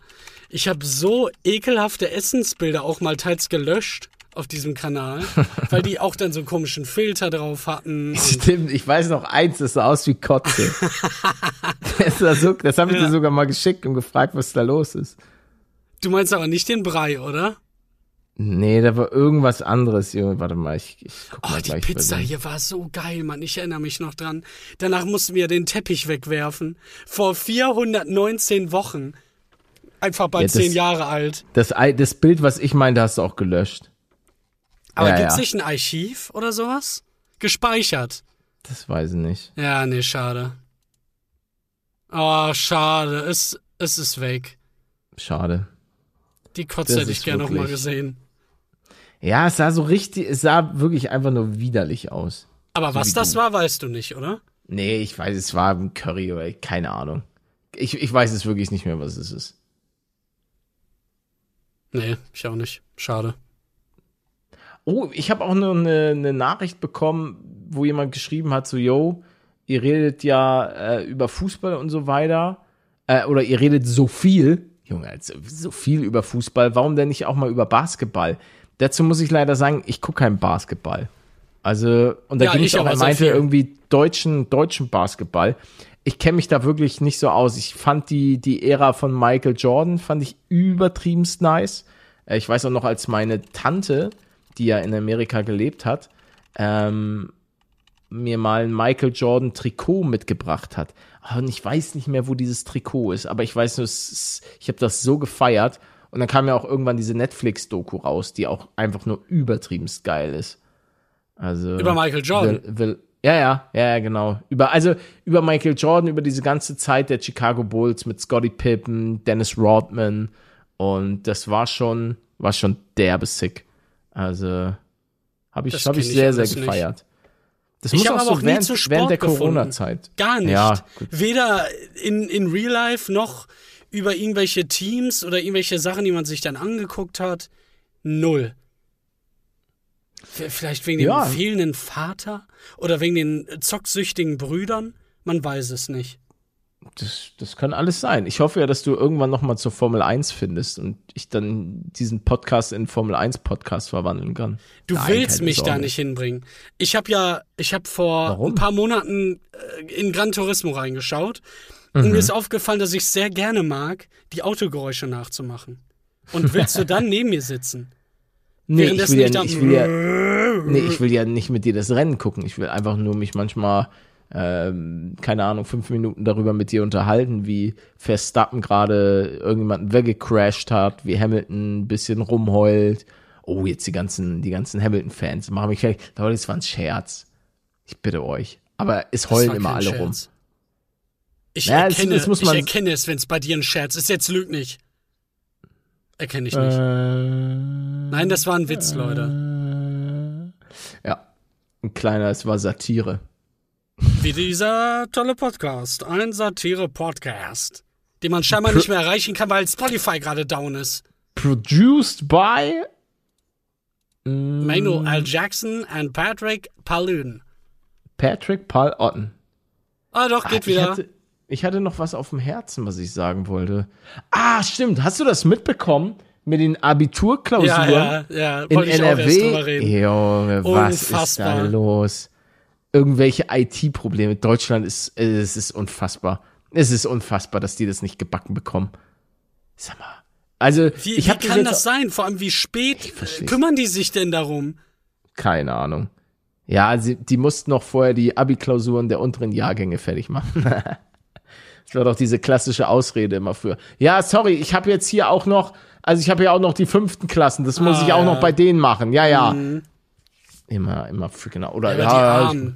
Ich habe so ekelhafte Essensbilder auch mal teils gelöscht auf diesem Kanal, weil die auch dann so einen komischen Filter drauf hatten. Stimmt, ich weiß noch eins, das sah aus wie Kotze. das, so, das habe ich ja. dir sogar mal geschickt und gefragt, was da los ist. Du meinst aber nicht den Brei, oder? Nee, da war irgendwas anderes. Warte mal, ich, ich guck mal oh, gleich. Die Pizza hier war so geil, Mann. Ich erinnere mich noch dran. Danach mussten wir den Teppich wegwerfen. Vor 419 Wochen. Einfach bei ja, das, zehn Jahre alt. Das, das Bild, was ich meinte, hast du auch gelöscht. Aber ja, gibt's ja. nicht ein Archiv oder sowas? Gespeichert. Das weiß ich nicht. Ja, nee, schade. Oh, schade. Es, es ist weg. Schade. Die Kotze das hätte ich gerne nochmal gesehen. Ja, es sah so richtig, es sah wirklich einfach nur widerlich aus. Aber so was das war, weißt du nicht, oder? Nee, ich weiß, es war ein Curry oder keine Ahnung. Ich, ich weiß es wirklich nicht mehr, was es ist. Nee, ich auch nicht. Schade. Oh, ich habe auch nur eine, eine Nachricht bekommen, wo jemand geschrieben hat, so, yo, ihr redet ja äh, über Fußball und so weiter. Äh, oder ihr redet so viel. Junge, also so viel über Fußball. Warum denn nicht auch mal über Basketball? Dazu muss ich leider sagen, ich gucke keinen Basketball. Also, und da ja, ging es auch, er meinte irgendwie deutschen, deutschen Basketball. Ich kenne mich da wirklich nicht so aus. Ich fand die, die Ära von Michael Jordan, fand ich übertriebenst nice. Äh, ich weiß auch noch, als meine Tante die ja in Amerika gelebt hat, ähm, mir mal ein Michael Jordan Trikot mitgebracht hat. Und ich weiß nicht mehr, wo dieses Trikot ist, aber ich weiß nur, ist, ich habe das so gefeiert. Und dann kam ja auch irgendwann diese Netflix-Doku raus, die auch einfach nur übertriebenst geil ist. Also über Michael Jordan. Will, will, ja, ja, ja, genau. Über, also über Michael Jordan, über diese ganze Zeit der Chicago Bulls mit Scottie Pippen, Dennis Rodman. Und das war schon, war schon derbe sick. Also habe ich, hab ich sehr, sehr gefeiert. Nicht. Das ich aber auch während, nie zu Sport während der Corona-Zeit. Gar nicht. Ja, Weder in, in Real Life noch über irgendwelche Teams oder irgendwelche Sachen, die man sich dann angeguckt hat. Null. Vielleicht wegen ja. dem fehlenden Vater oder wegen den zocksüchtigen Brüdern? Man weiß es nicht. Das, das kann alles sein. Ich hoffe ja, dass du irgendwann noch mal zur Formel 1 findest und ich dann diesen Podcast in Formel 1 Podcast verwandeln kann. Du Nein, willst mich da nicht hinbringen. Ich habe ja, ich habe vor Warum? ein paar Monaten äh, in Gran Turismo reingeschaut mhm. und mir ist aufgefallen, dass ich sehr gerne mag, die Autogeräusche nachzumachen. Und willst du dann neben mir sitzen? Nee, ich will, ja, ich will ja, nee, ich will ja nicht mit dir das Rennen gucken. Ich will einfach nur mich manchmal, ähm, keine Ahnung, fünf Minuten darüber mit dir unterhalten, wie Verstappen gerade irgendjemanden weggecrashed hat, wie Hamilton ein bisschen rumheult. Oh, jetzt die ganzen, die ganzen Hamilton-Fans machen mich fertig. Leute, das war ein Scherz. Ich bitte euch. Aber es heulen immer alle Scherz. rum. Ich, ja, erkenne, es, es ich erkenne es, wenn es bei dir ein Scherz ist. Jetzt lüg nicht. Erkenne ich nicht. Äh Nein, das war ein Witz, Leute. Ja, ein kleiner, es war Satire. Wie dieser tolle Podcast. Ein Satire-Podcast, den man scheinbar Pro nicht mehr erreichen kann, weil Spotify gerade down ist. Produced by Mano L. Jackson and Patrick Palun. Patrick Paul Otten. Ah, doch, geht Ach, wieder. Ich hatte, ich hatte noch was auf dem Herzen, was ich sagen wollte. Ah, stimmt. Hast du das mitbekommen? mit den Abiturklausuren ja, ja, ja. in NRW. Junge, was ist da los? Irgendwelche IT-Probleme. Deutschland ist, es ist unfassbar. Es ist unfassbar, dass die das nicht gebacken bekommen. Sag mal. Also, wie, ich wie kann das sein? Vor allem, wie spät kümmern die sich denn darum? Keine Ahnung. Ja, sie, die mussten noch vorher die Abi-Klausuren der unteren Jahrgänge fertig machen. das war doch diese klassische Ausrede immer für. Ja, sorry, ich habe jetzt hier auch noch also ich habe ja auch noch die fünften Klassen, das muss ah, ich auch ja. noch bei denen machen. Ja, ja. Mhm. Immer, immer für genau. Oder ja, ja, die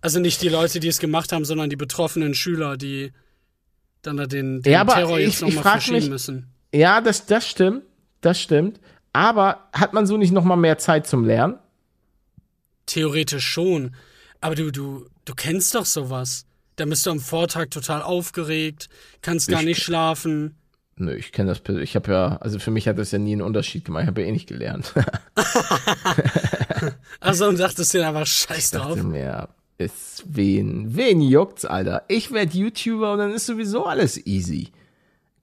Also nicht die Leute, die es gemacht haben, sondern die betroffenen Schüler, die dann da den, den ja, Terror jetzt nochmal verschieben mich, müssen. Ja, das, das stimmt. Das stimmt. Aber hat man so nicht nochmal mehr Zeit zum Lernen? Theoretisch schon. Aber du, du, du kennst doch sowas. Da bist du am Vortag total aufgeregt, kannst gar ich, nicht schlafen. Nö, ich kenne das. Ich habe ja, also für mich hat das ja nie einen Unterschied gemacht. Ich habe ja eh nicht gelernt. also und dachtest dir einfach scheiß drauf. Ich mir, ist wen, wen juckt's, Alter? Ich werd YouTuber und dann ist sowieso alles easy.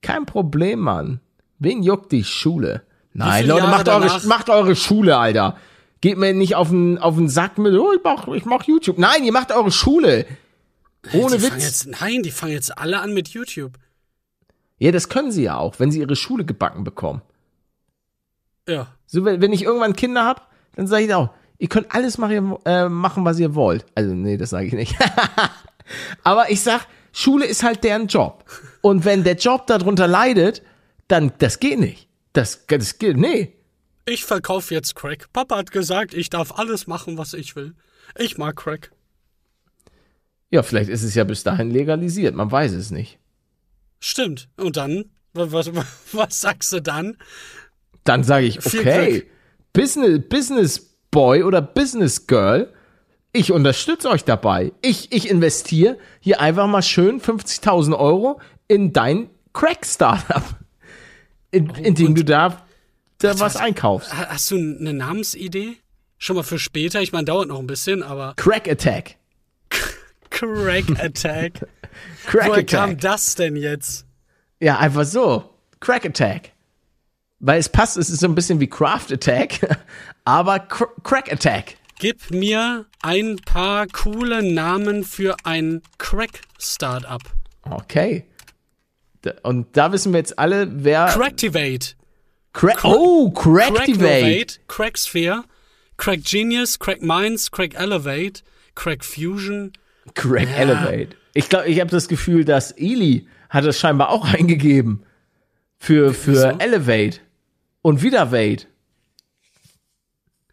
Kein Problem, Mann. Wen juckt die Schule? Nein, Leute, macht eure, macht eure Schule, Alter. Geht mir nicht auf den, auf den Sack mit, oh, ich mach, ich mach YouTube. Nein, ihr macht eure Schule. Ohne die Witz. Jetzt, nein, die fangen jetzt alle an mit YouTube. Ja, das können sie ja auch, wenn sie ihre Schule gebacken bekommen. Ja. So, wenn, wenn ich irgendwann Kinder hab, dann sage ich auch, ihr könnt alles machen, äh, machen, was ihr wollt. Also, nee, das sage ich nicht. Aber ich sag, Schule ist halt deren Job. Und wenn der Job darunter leidet, dann, das geht nicht. Das, das geht, nee. Ich verkaufe jetzt Crack. Papa hat gesagt, ich darf alles machen, was ich will. Ich mag Crack. Ja, vielleicht ist es ja bis dahin legalisiert. Man weiß es nicht. Stimmt. Und dann? Was, was, sagst du dann? Dann sage ich, okay, Business, Business Boy oder Business Girl, ich unterstütze euch dabei. Ich, ich investiere hier einfach mal schön 50.000 Euro in dein Crack-Startup, in, in dem du da, da was, was einkaufst. Hast du eine Namensidee? Schon mal für später? Ich meine, dauert noch ein bisschen, aber. Crack Attack. Crack Attack. Crack Woher Attack. kam das denn jetzt? Ja, einfach so. Crack Attack. Weil es passt, es ist so ein bisschen wie Craft Attack, aber Cr Crack Attack. Gib mir ein paar coole Namen für ein Crack-Startup. Okay. Und da wissen wir jetzt alle, wer. Cracktivate. Cra oh, Cracktivate. Cracksphere, Crack Genius, Crack Minds, Crack Elevate, Crack Fusion. Crack ja. Elevate. Ich glaube, ich habe das Gefühl, dass Eli hat es scheinbar auch eingegeben für, für Elevate und wieder Vade.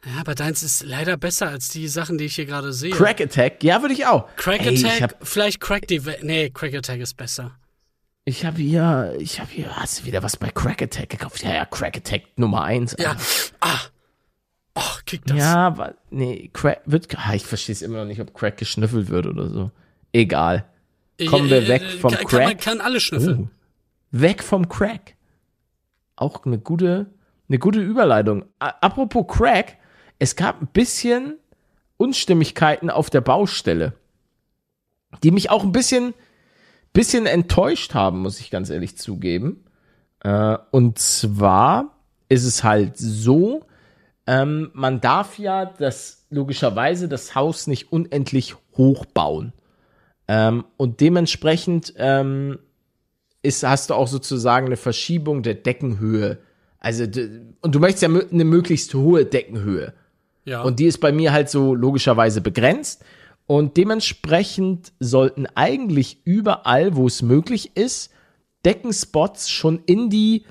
Ja, aber deins ist leider besser als die Sachen, die ich hier gerade sehe. Crack Attack, ja, würde ich auch. Crack Ey, Attack, vielleicht Crack Deva Nee, Crack Attack ist besser. Ich habe hier, ich habe hier, hast du wieder was bei Crack Attack gekauft? Ja, ja, Crack Attack Nummer 1. Ja, ah. Ach, oh, kick das. Ja, aber, nee, Crack wird, ah, ich verstehe es immer noch nicht, ob Crack geschnüffelt wird oder so. Egal. Kommen wir weg vom kann, Crack. Man kann alles schnüffeln. Uh, weg vom Crack. Auch eine gute, eine gute Überleitung. Apropos Crack, es gab ein bisschen Unstimmigkeiten auf der Baustelle, die mich auch ein bisschen, bisschen enttäuscht haben, muss ich ganz ehrlich zugeben. Äh, und zwar ist es halt so, ähm, man darf ja das logischerweise das Haus nicht unendlich hoch bauen. Ähm, und dementsprechend ähm, ist, hast du auch sozusagen eine Verschiebung der Deckenhöhe. Also, und du möchtest ja eine möglichst hohe Deckenhöhe. Ja. Und die ist bei mir halt so logischerweise begrenzt. Und dementsprechend sollten eigentlich überall, wo es möglich ist, Deckenspots schon in die,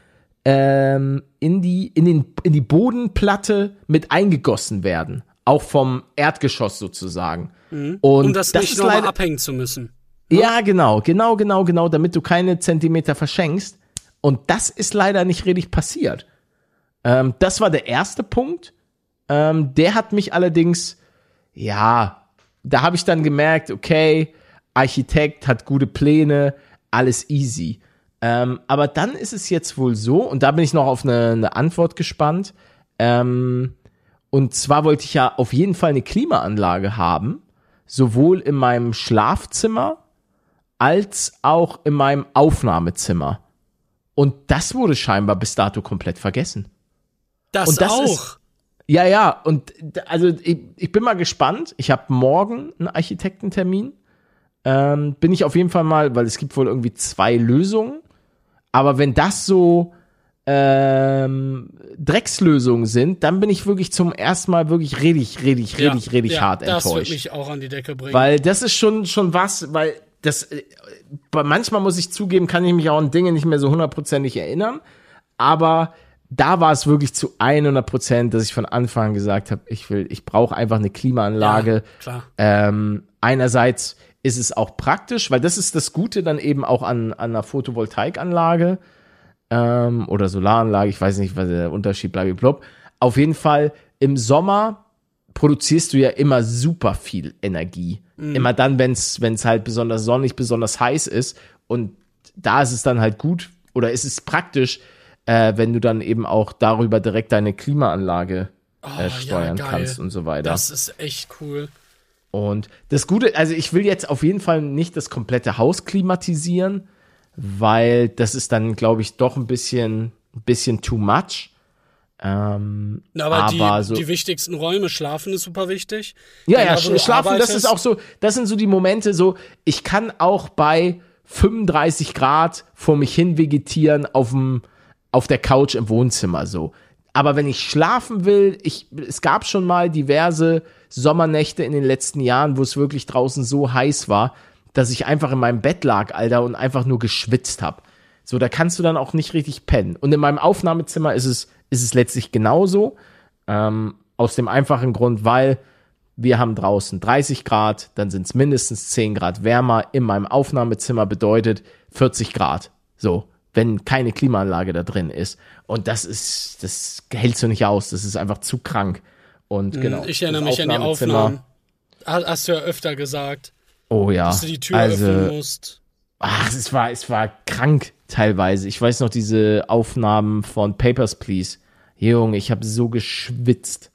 ähm, in die, in den, in die Bodenplatte mit eingegossen werden. Auch vom Erdgeschoss sozusagen. Mhm. Und um das, das nicht nochmal abhängen zu müssen. Ne? Ja, genau, genau, genau, genau, damit du keine Zentimeter verschenkst. Und das ist leider nicht richtig passiert. Ähm, das war der erste Punkt. Ähm, der hat mich allerdings, ja, da habe ich dann gemerkt, okay, Architekt hat gute Pläne, alles easy. Ähm, aber dann ist es jetzt wohl so, und da bin ich noch auf eine, eine Antwort gespannt. Ähm, und zwar wollte ich ja auf jeden Fall eine Klimaanlage haben, sowohl in meinem Schlafzimmer als auch in meinem Aufnahmezimmer. Und das wurde scheinbar bis dato komplett vergessen. Das, das auch. Ist, ja, ja, und also ich, ich bin mal gespannt. Ich habe morgen einen Architektentermin. Ähm, bin ich auf jeden Fall mal, weil es gibt wohl irgendwie zwei Lösungen. Aber wenn das so ähm, Dreckslösungen sind, dann bin ich wirklich zum ersten Mal wirklich richtig, richtig, ja, richtig, richtig ja, hart enttäuscht. Das wird mich auch an die Decke bringen. Weil das ist schon, schon was, weil das, äh, manchmal muss ich zugeben, kann ich mich auch an Dinge nicht mehr so hundertprozentig erinnern. Aber da war es wirklich zu 100 Prozent, dass ich von Anfang an gesagt habe, ich will, ich brauche einfach eine Klimaanlage. Ja, klar. Ähm, einerseits ist es auch praktisch, weil das ist das Gute dann eben auch an, an einer Photovoltaikanlage ähm, oder Solaranlage. Ich weiß nicht, was der Unterschied bleibt. Auf jeden Fall im Sommer produzierst du ja immer super viel Energie. Mhm. Immer dann, wenn es halt besonders sonnig, besonders heiß ist. Und da ist es dann halt gut oder ist es praktisch, äh, wenn du dann eben auch darüber direkt deine Klimaanlage äh, oh, steuern ja, kannst und so weiter. Das ist echt cool. Und das Gute, also ich will jetzt auf jeden Fall nicht das komplette Haus klimatisieren, weil das ist dann, glaube ich, doch ein bisschen, ein bisschen too much. Ähm, aber, aber die, so, die wichtigsten Räume, schlafen ist super wichtig. Ja, ja, schlafen, arbeitest, das ist auch so, das sind so die Momente, so, ich kann auch bei 35 Grad vor mich hin vegetieren auf dem auf der Couch im Wohnzimmer so. Aber wenn ich schlafen will, ich, es gab schon mal diverse Sommernächte in den letzten Jahren, wo es wirklich draußen so heiß war, dass ich einfach in meinem Bett lag, Alter, und einfach nur geschwitzt hab. So, da kannst du dann auch nicht richtig pennen. Und in meinem Aufnahmezimmer ist es, ist es letztlich genauso. Ähm, aus dem einfachen Grund, weil wir haben draußen 30 Grad, dann sind es mindestens 10 Grad wärmer. In meinem Aufnahmezimmer bedeutet 40 Grad. So, wenn keine Klimaanlage da drin ist. Und das ist, das hältst du nicht aus. Das ist einfach zu krank. Und hm, genau. Ich erinnere mich an die Aufnahmen. Hast du ja öfter gesagt. Oh ja. Dass du die Tür also, öffnen musst. Ach, es war, es war krank teilweise. Ich weiß noch diese Aufnahmen von Papers, Please. Junge, ich habe so geschwitzt.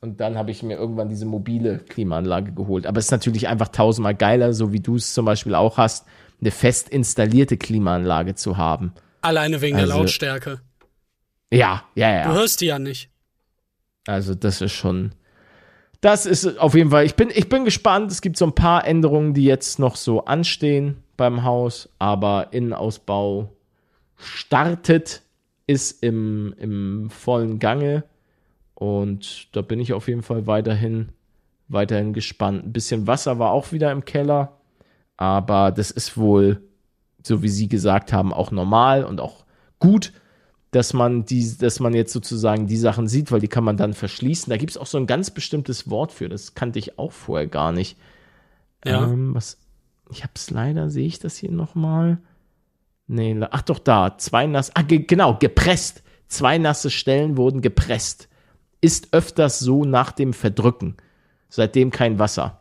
Und dann habe ich mir irgendwann diese mobile Klimaanlage geholt. Aber es ist natürlich einfach tausendmal geiler, so wie du es zum Beispiel auch hast, eine fest installierte Klimaanlage zu haben. Alleine wegen also, der Lautstärke. Ja, ja, ja. Du hörst die ja nicht. Also, das ist schon. Das ist auf jeden Fall. Ich bin, ich bin gespannt. Es gibt so ein paar Änderungen, die jetzt noch so anstehen beim Haus, aber Innenausbau startet, ist im, im vollen Gange. Und da bin ich auf jeden Fall weiterhin, weiterhin gespannt. Ein bisschen Wasser war auch wieder im Keller, aber das ist wohl, so wie Sie gesagt haben, auch normal und auch gut, dass man die, dass man jetzt sozusagen die Sachen sieht, weil die kann man dann verschließen. Da gibt es auch so ein ganz bestimmtes Wort für. Das kannte ich auch vorher gar nicht. Ja. Ähm, was, ich habe es leider, sehe ich das hier nochmal? Nee, ach doch, da. Zwei nasse, ah, ge, genau, gepresst. Zwei nasse Stellen wurden gepresst. Ist öfters so nach dem Verdrücken. Seitdem kein Wasser.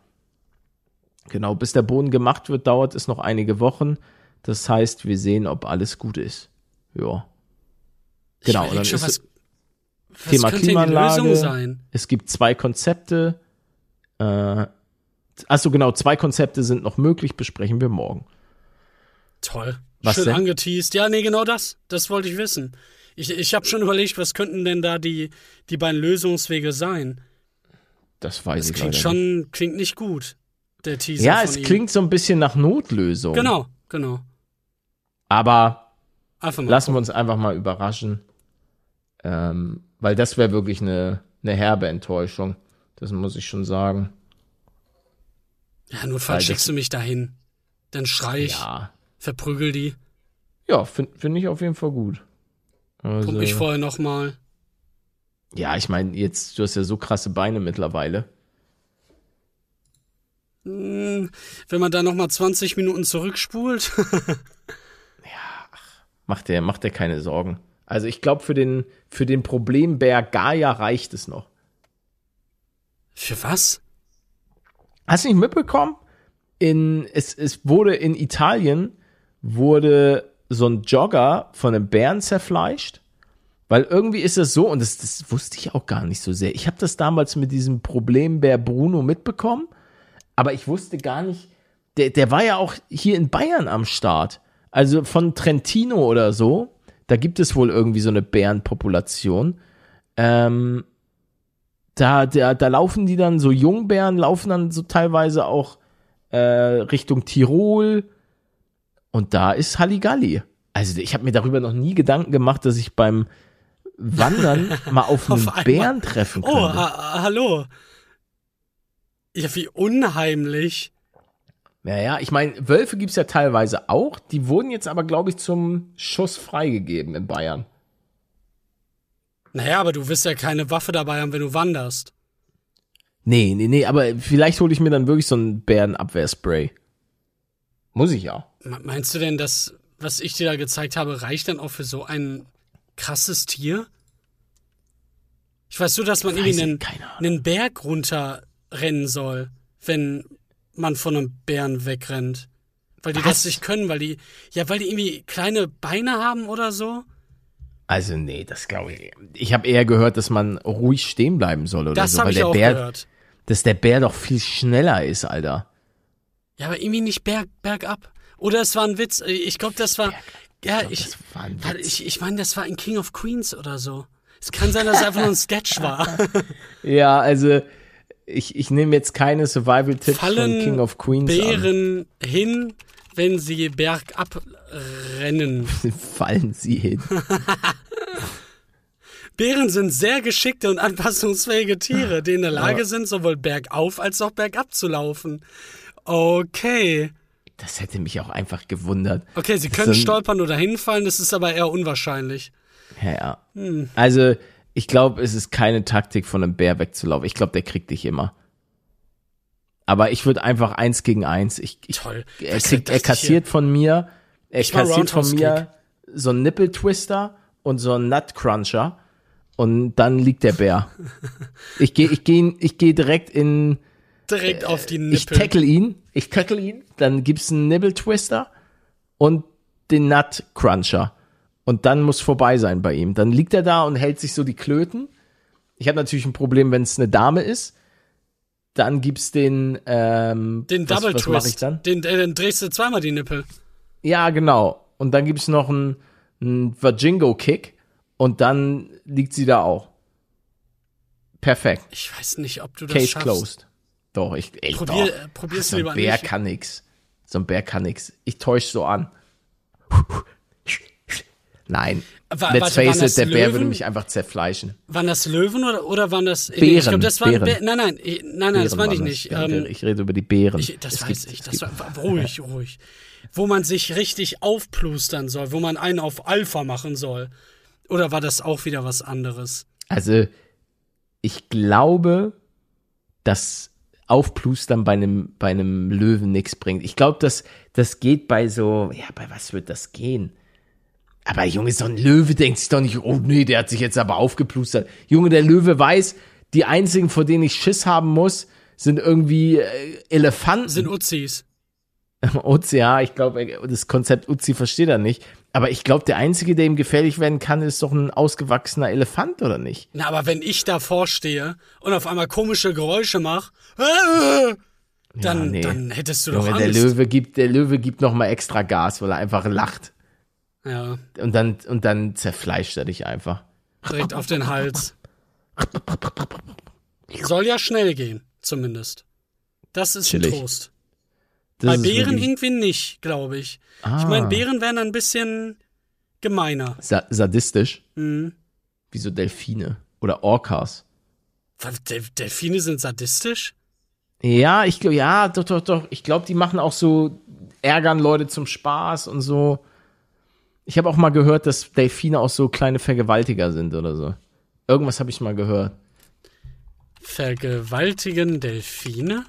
Genau, bis der Boden gemacht wird, dauert es noch einige Wochen. Das heißt, wir sehen, ob alles gut ist. Ja. Genau, dann schon, ist was, Thema was Klimaanlage. Es gibt zwei Konzepte. Äh, achso, genau, zwei Konzepte sind noch möglich, besprechen wir morgen. Toll. Was Schön denn? angeteased. Ja, nee, genau das. Das wollte ich wissen. Ich, ich habe schon überlegt, was könnten denn da die, die beiden Lösungswege sein? Das weiß das ich klingt schon, nicht. klingt nicht gut, der Teaser. Ja, es klingt so ein bisschen nach Notlösung. Genau, genau. Aber lassen gucken. wir uns einfach mal überraschen. Ähm, weil das wäre wirklich eine, eine herbe Enttäuschung. Das muss ich schon sagen. Ja, notfalls schickst du mich dahin. Dann schrei ich. Ja. Verprügel die. Ja, finde find ich auf jeden Fall gut. Also, Pump ich vorher nochmal. Ja, ich meine, jetzt, du hast ja so krasse Beine mittlerweile. Hm, wenn man da nochmal 20 Minuten zurückspult. ja, ach, macht der, macht der keine Sorgen. Also ich glaube, für den, für den Problembär Gaia reicht es noch. Für was? Hast du nicht mitbekommen? In, es, es wurde in Italien, wurde so ein Jogger von einem Bären zerfleischt. Weil irgendwie ist es so, und das, das wusste ich auch gar nicht so sehr. Ich habe das damals mit diesem Problembär Bruno mitbekommen, aber ich wusste gar nicht, der, der war ja auch hier in Bayern am Start. Also von Trentino oder so da gibt es wohl irgendwie so eine Bärenpopulation. Ähm, da, da, da laufen die dann, so Jungbären laufen dann so teilweise auch äh, Richtung Tirol. Und da ist Halligalli. Also ich habe mir darüber noch nie Gedanken gemacht, dass ich beim Wandern mal auf einen auf Bären treffen oh, könnte. Oh, ha hallo. Ja, wie unheimlich. Naja, ich meine, Wölfe gibt es ja teilweise auch. Die wurden jetzt aber, glaube ich, zum Schuss freigegeben in Bayern. Naja, aber du wirst ja keine Waffe dabei haben, wenn du wanderst. Nee, nee, nee, aber vielleicht hole ich mir dann wirklich so ein Bärenabwehrspray. Muss ich ja. Meinst du denn, dass, was ich dir da gezeigt habe, reicht dann auch für so ein krasses Tier? Ich weiß nur, dass man irgendwie einen, einen Berg runterrennen soll, wenn man von einem Bären wegrennt. Weil die Was? das nicht können, weil die, ja, weil die irgendwie kleine Beine haben oder so. Also nee, das glaube ich. Ich habe eher gehört, dass man ruhig stehen bleiben soll oder das so, weil der Bär, gehört. dass der Bär doch viel schneller ist, Alter. Ja, aber irgendwie nicht berg, bergab. Oder es war ein Witz. Ich glaube, das war. Ja, ich. Witz. Ich, ich meine, das war in King of Queens oder so. Es kann sein, dass es einfach nur ein Sketch war. ja, also ich, ich nehme jetzt keine Survival-Tipps von King of Queens Bären an. hin, wenn sie bergab rennen. Fallen sie hin. Bären sind sehr geschickte und anpassungsfähige Tiere, die in der Lage sind, sowohl bergauf als auch bergab zu laufen. Okay. Das hätte mich auch einfach gewundert. Okay, sie können so stolpern oder hinfallen, das ist aber eher unwahrscheinlich. Ja, ja. Hm. Also, ich glaube, es ist keine Taktik von einem Bär wegzulaufen. Ich glaube, der kriegt dich immer. Aber ich würde einfach eins gegen eins. Ich, ich, Toll. Er, kriegt, er kassiert von mir, er ich kassiert von mir so ein Nippeltwister und so ein Nutcruncher und dann liegt der Bär. ich gehe, ich gehe, ich gehe direkt in direkt auf die Nippel. Ich tackle ihn, ich tackle ihn, dann gibt's einen Nippeltwister und den Nutcruncher. Und dann muss vorbei sein bei ihm. Dann liegt er da und hält sich so die Klöten. Ich habe natürlich ein Problem, wenn es eine Dame ist. Dann gibt's den ähm, den was, Double was Twist. Ich dann? Den, äh, den drehst du zweimal die Nippel. Ja, genau. Und dann gibt's noch einen, einen Virgingo Kick und dann liegt sie da auch. Perfekt. Ich weiß nicht, ob du das Case schaffst. closed. Doch, ich, ey, Probier, doch. Probier's so lieber ein Bär nicht. kann nix. So ein Bär kann nix. Ich täusch so an. Nein. War, Let's warte, face it, der Bär würde mich einfach zerfleischen. Waren das Löwen oder, oder waren das. Bären. Nee, ich glaube, das waren. Bären. Bär, nein, nein, nein, nein, das meine ich nicht. Ähm, ich rede über die Bären. Ich, das es weiß gibt, ich. Das war, ruhig, ruhig. Wo man sich richtig aufplustern soll, wo man einen auf Alpha machen soll. Oder war das auch wieder was anderes? Also, ich glaube, dass Aufplustern bei einem, bei einem Löwen nichts bringt. Ich glaube, das, das geht bei so, ja, bei was wird das gehen? Aber Junge, so ein Löwe denkt sich doch nicht, oh nee, der hat sich jetzt aber aufgeplustert. Junge, der Löwe weiß, die einzigen, vor denen ich Schiss haben muss, sind irgendwie äh, Elefanten. Sind Uzis. Uzi, ja, ich glaube, das Konzept Uzi versteht er nicht. Aber ich glaube, der Einzige, der ihm gefährlich werden kann, ist doch ein ausgewachsener Elefant, oder nicht? Na, aber wenn ich davor stehe und auf einmal komische Geräusche mache, äh, dann, ja, nee. dann hättest du Junge, doch Angst. Der Löwe gibt, der Löwe gibt noch mal extra Gas, weil er einfach lacht. Ja. Und dann, und dann zerfleischt er dich einfach. Direkt auf den Hals. Soll ja schnell gehen, zumindest. Das ist Chillig. Trost. Das Bei Bären irgendwie nicht, glaube ich. Ah. Ich meine, Bären wären ein bisschen gemeiner. Sa sadistisch? Mhm. Wie so Delfine oder Orcas. Del Delfine sind sadistisch? Ja, ich glaube, ja, doch, doch, doch. Ich glaube, die machen auch so, ärgern Leute zum Spaß und so. Ich habe auch mal gehört, dass Delfine auch so kleine Vergewaltiger sind oder so. Irgendwas habe ich mal gehört. Vergewaltigen Delfine?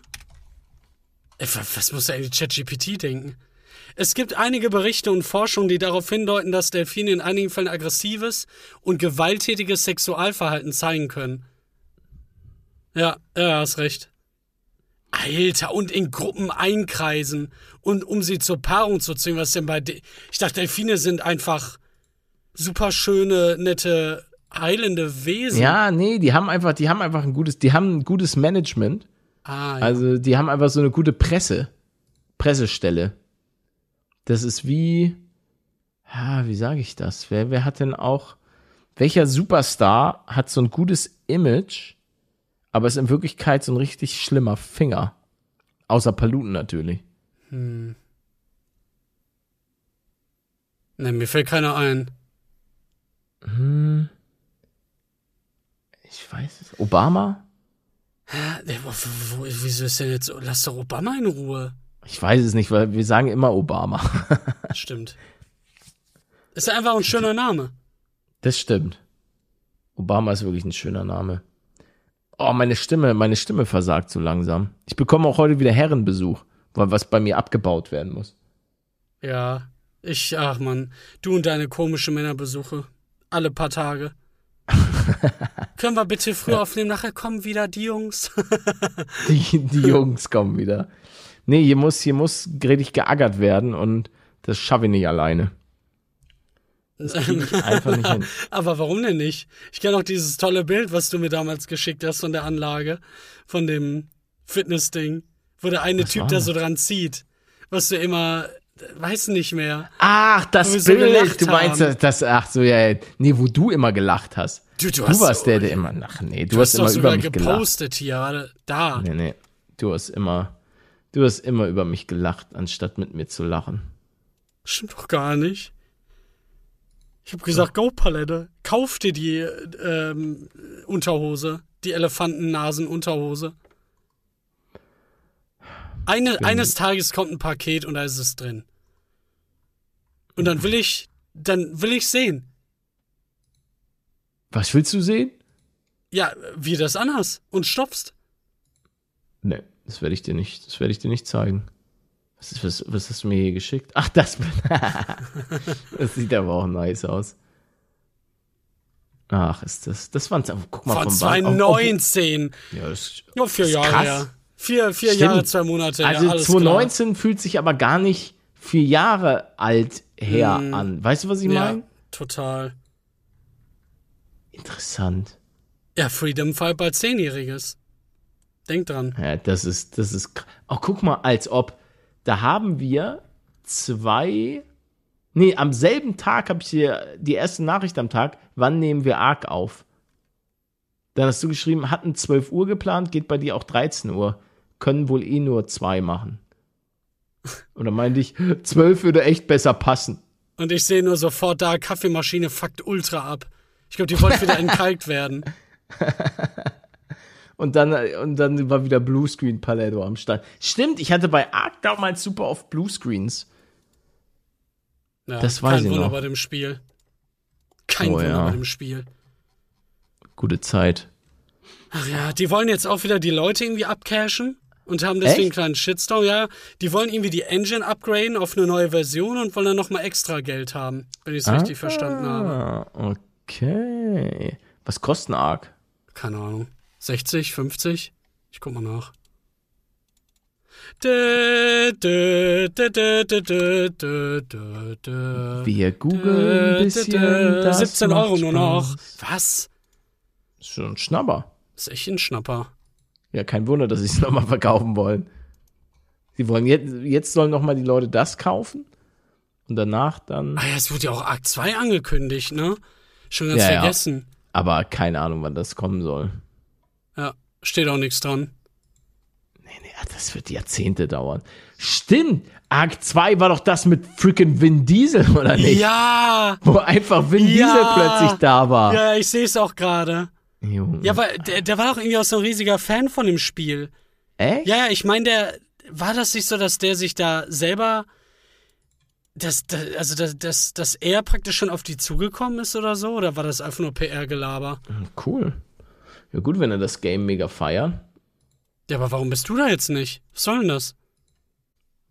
Äh, was muss eigentlich ChatGPT denken? Es gibt einige Berichte und Forschungen, die darauf hindeuten, dass Delfine in einigen Fällen aggressives und gewalttätiges Sexualverhalten zeigen können. Ja, ja, hast recht. Alter, und in Gruppen einkreisen und um sie zur Paarung zu zwingen. Was denn bei. De ich dachte, Delfine sind einfach super schöne, nette, heilende Wesen. Ja, nee, die haben einfach, die haben einfach ein gutes, die haben ein gutes Management Ah, ja. Also die haben einfach so eine gute Presse, Pressestelle. Das ist wie, ja, wie sage ich das? Wer, wer hat denn auch, welcher Superstar hat so ein gutes Image, aber ist in Wirklichkeit so ein richtig schlimmer Finger? Außer Paluten natürlich. Hm. Ne, mir fällt keiner ein. Hm. Ich weiß es. Obama? Hä? Wieso ist denn jetzt. Lass doch Obama in Ruhe. Ich weiß es nicht, weil wir sagen immer Obama. stimmt. Ist einfach ein schöner Name. Das stimmt. Obama ist wirklich ein schöner Name. Oh, meine Stimme, meine Stimme versagt so langsam. Ich bekomme auch heute wieder Herrenbesuch, weil was bei mir abgebaut werden muss. Ja, ich, ach man, du und deine komische Männerbesuche. Alle paar Tage. Können wir bitte früher aufnehmen? Nachher kommen wieder die Jungs. die, die Jungs kommen wieder. Nee, hier muss, hier muss richtig geackert werden und das schaffe ich nicht alleine. Das ich einfach nicht hin. Aber warum denn nicht? Ich kenne auch dieses tolle Bild, was du mir damals geschickt hast von der Anlage, von dem Fitness-Ding, wo der eine was Typ da so dran zieht, was du immer weiß nicht mehr. Ach, das Bild. So du meinst haben. das, ach so, ja, nee, wo du immer gelacht hast. Du, du, du warst der, der immer, ach nee, du, du hast, hast immer über mich gepostet hier, warte, da. Nee, nee, du hast immer, du hast immer über mich gelacht, anstatt mit mir zu lachen. Stimmt doch gar nicht. Ich habe gesagt, go Palette, kauf dir die ähm, Unterhose, die Elefantennasen-Unterhose. Eine, eines Tages kommt ein Paket und da ist es drin. Und dann will ich, dann will ich sehen. Was willst du sehen? Ja, wie du das anhast und stopfst. Nee, das werde ich dir nicht, das werde ich dir nicht zeigen. Was, ist, was, was hast du mir hier geschickt? Ach, das. das sieht aber auch nice aus. Ach, ist das. Das waren guck mal von 2019. Oh, oh, ja, das, oh, vier Jahre krass. her. Vier, vier Jahre, zwei Monate. Also ja, 2019 klar. fühlt sich aber gar nicht vier Jahre alt her mm. an. Weißt du, was ich ja, meine? Total. Interessant. Ja, Freedom Fall bei Zehnjähriges. Denk dran. Ja, das ist, das ist. Auch guck mal, als ob. Da haben wir zwei. Nee, am selben Tag habe ich dir die erste Nachricht am Tag. Wann nehmen wir Arc auf? Dann hast du geschrieben, hatten 12 Uhr geplant, geht bei dir auch 13 Uhr können wohl eh nur zwei machen. Und dann meinte ich, zwölf würde echt besser passen. Und ich sehe nur sofort da, Kaffeemaschine fuckt ultra ab. Ich glaube, die wollte wieder entkalkt werden. Und dann, und dann war wieder Bluescreen Paletto am Start. Stimmt, ich hatte bei Ark damals super oft Bluescreens. Ja, das weiß kein ich Wunder noch. bei dem Spiel. Kein oh, Wunder ja. bei dem Spiel. Gute Zeit. Ach ja, die wollen jetzt auch wieder die Leute irgendwie abcashen und haben deswegen Echt? einen kleinen Shitstorm. Ja, die wollen irgendwie die Engine upgraden auf eine neue Version und wollen dann nochmal extra Geld haben, wenn ich es ah, richtig verstanden habe. Okay. Was kostet ein Arc? Keine Ahnung. 60, 50? Ich guck mal nach. Wir googeln ein bisschen. 17 Euro nur noch. Was? Ist schon ein Schnapper. Ist echt ein Schnapper. Ja, kein Wunder, dass sie es nochmal verkaufen wollen. Sie wollen jetzt, jetzt sollen nochmal die Leute das kaufen und danach dann. Ah ja, es wurde ja auch Akt 2 angekündigt, ne? Schon ganz ja, vergessen. Ja. Aber keine Ahnung, wann das kommen soll. Steht auch nichts dran. Nee, nee, das wird Jahrzehnte dauern. Stimmt! Arc 2 war doch das mit freaking Vin Diesel, oder nicht? Ja! Wo einfach Vin ja. Diesel plötzlich da war. Ja, ich sehe es auch gerade. Ja, aber der, der war doch irgendwie auch so ein riesiger Fan von dem Spiel. Echt? Ja, ja, ich meine, der war das nicht so, dass der sich da selber dass, dass, also dass, dass, dass er praktisch schon auf die zugekommen ist oder so? Oder war das einfach nur PR-Gelaber? Hm, cool. Ja, gut, wenn er das Game mega feiert. Ja, aber warum bist du da jetzt nicht? Was soll denn das?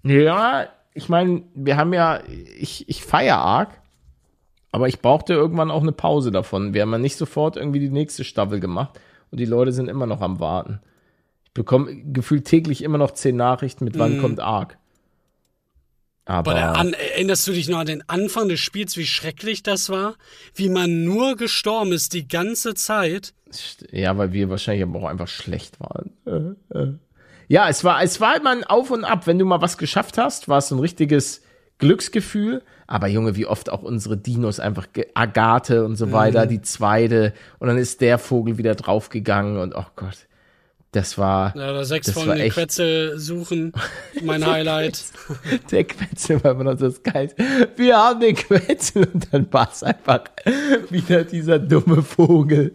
Ja, ich meine, wir haben ja, ich, ich feiere Ark. Aber ich brauchte irgendwann auch eine Pause davon. Wir haben ja nicht sofort irgendwie die nächste Staffel gemacht und die Leute sind immer noch am Warten. Ich bekomme gefühlt täglich immer noch zehn Nachrichten mit wann mm. kommt Ark. Aber an, erinnerst du dich noch an den Anfang des Spiels, wie schrecklich das war? Wie man nur gestorben ist die ganze Zeit? Ja, weil wir wahrscheinlich aber auch einfach schlecht waren. Äh, äh. Ja, es war, es war immer ein Auf und Ab. Wenn du mal was geschafft hast, war es so ein richtiges Glücksgefühl. Aber Junge, wie oft auch unsere Dinos einfach Agathe und so weiter, mhm. die zweite. Und dann ist der Vogel wieder draufgegangen und oh Gott. Das war. Ja, oder sechs von den Quetzel suchen. Mein Highlight. Der Quetzel war immer noch das Geil. Wir haben den Quetzel und dann war es einfach wieder dieser dumme Vogel.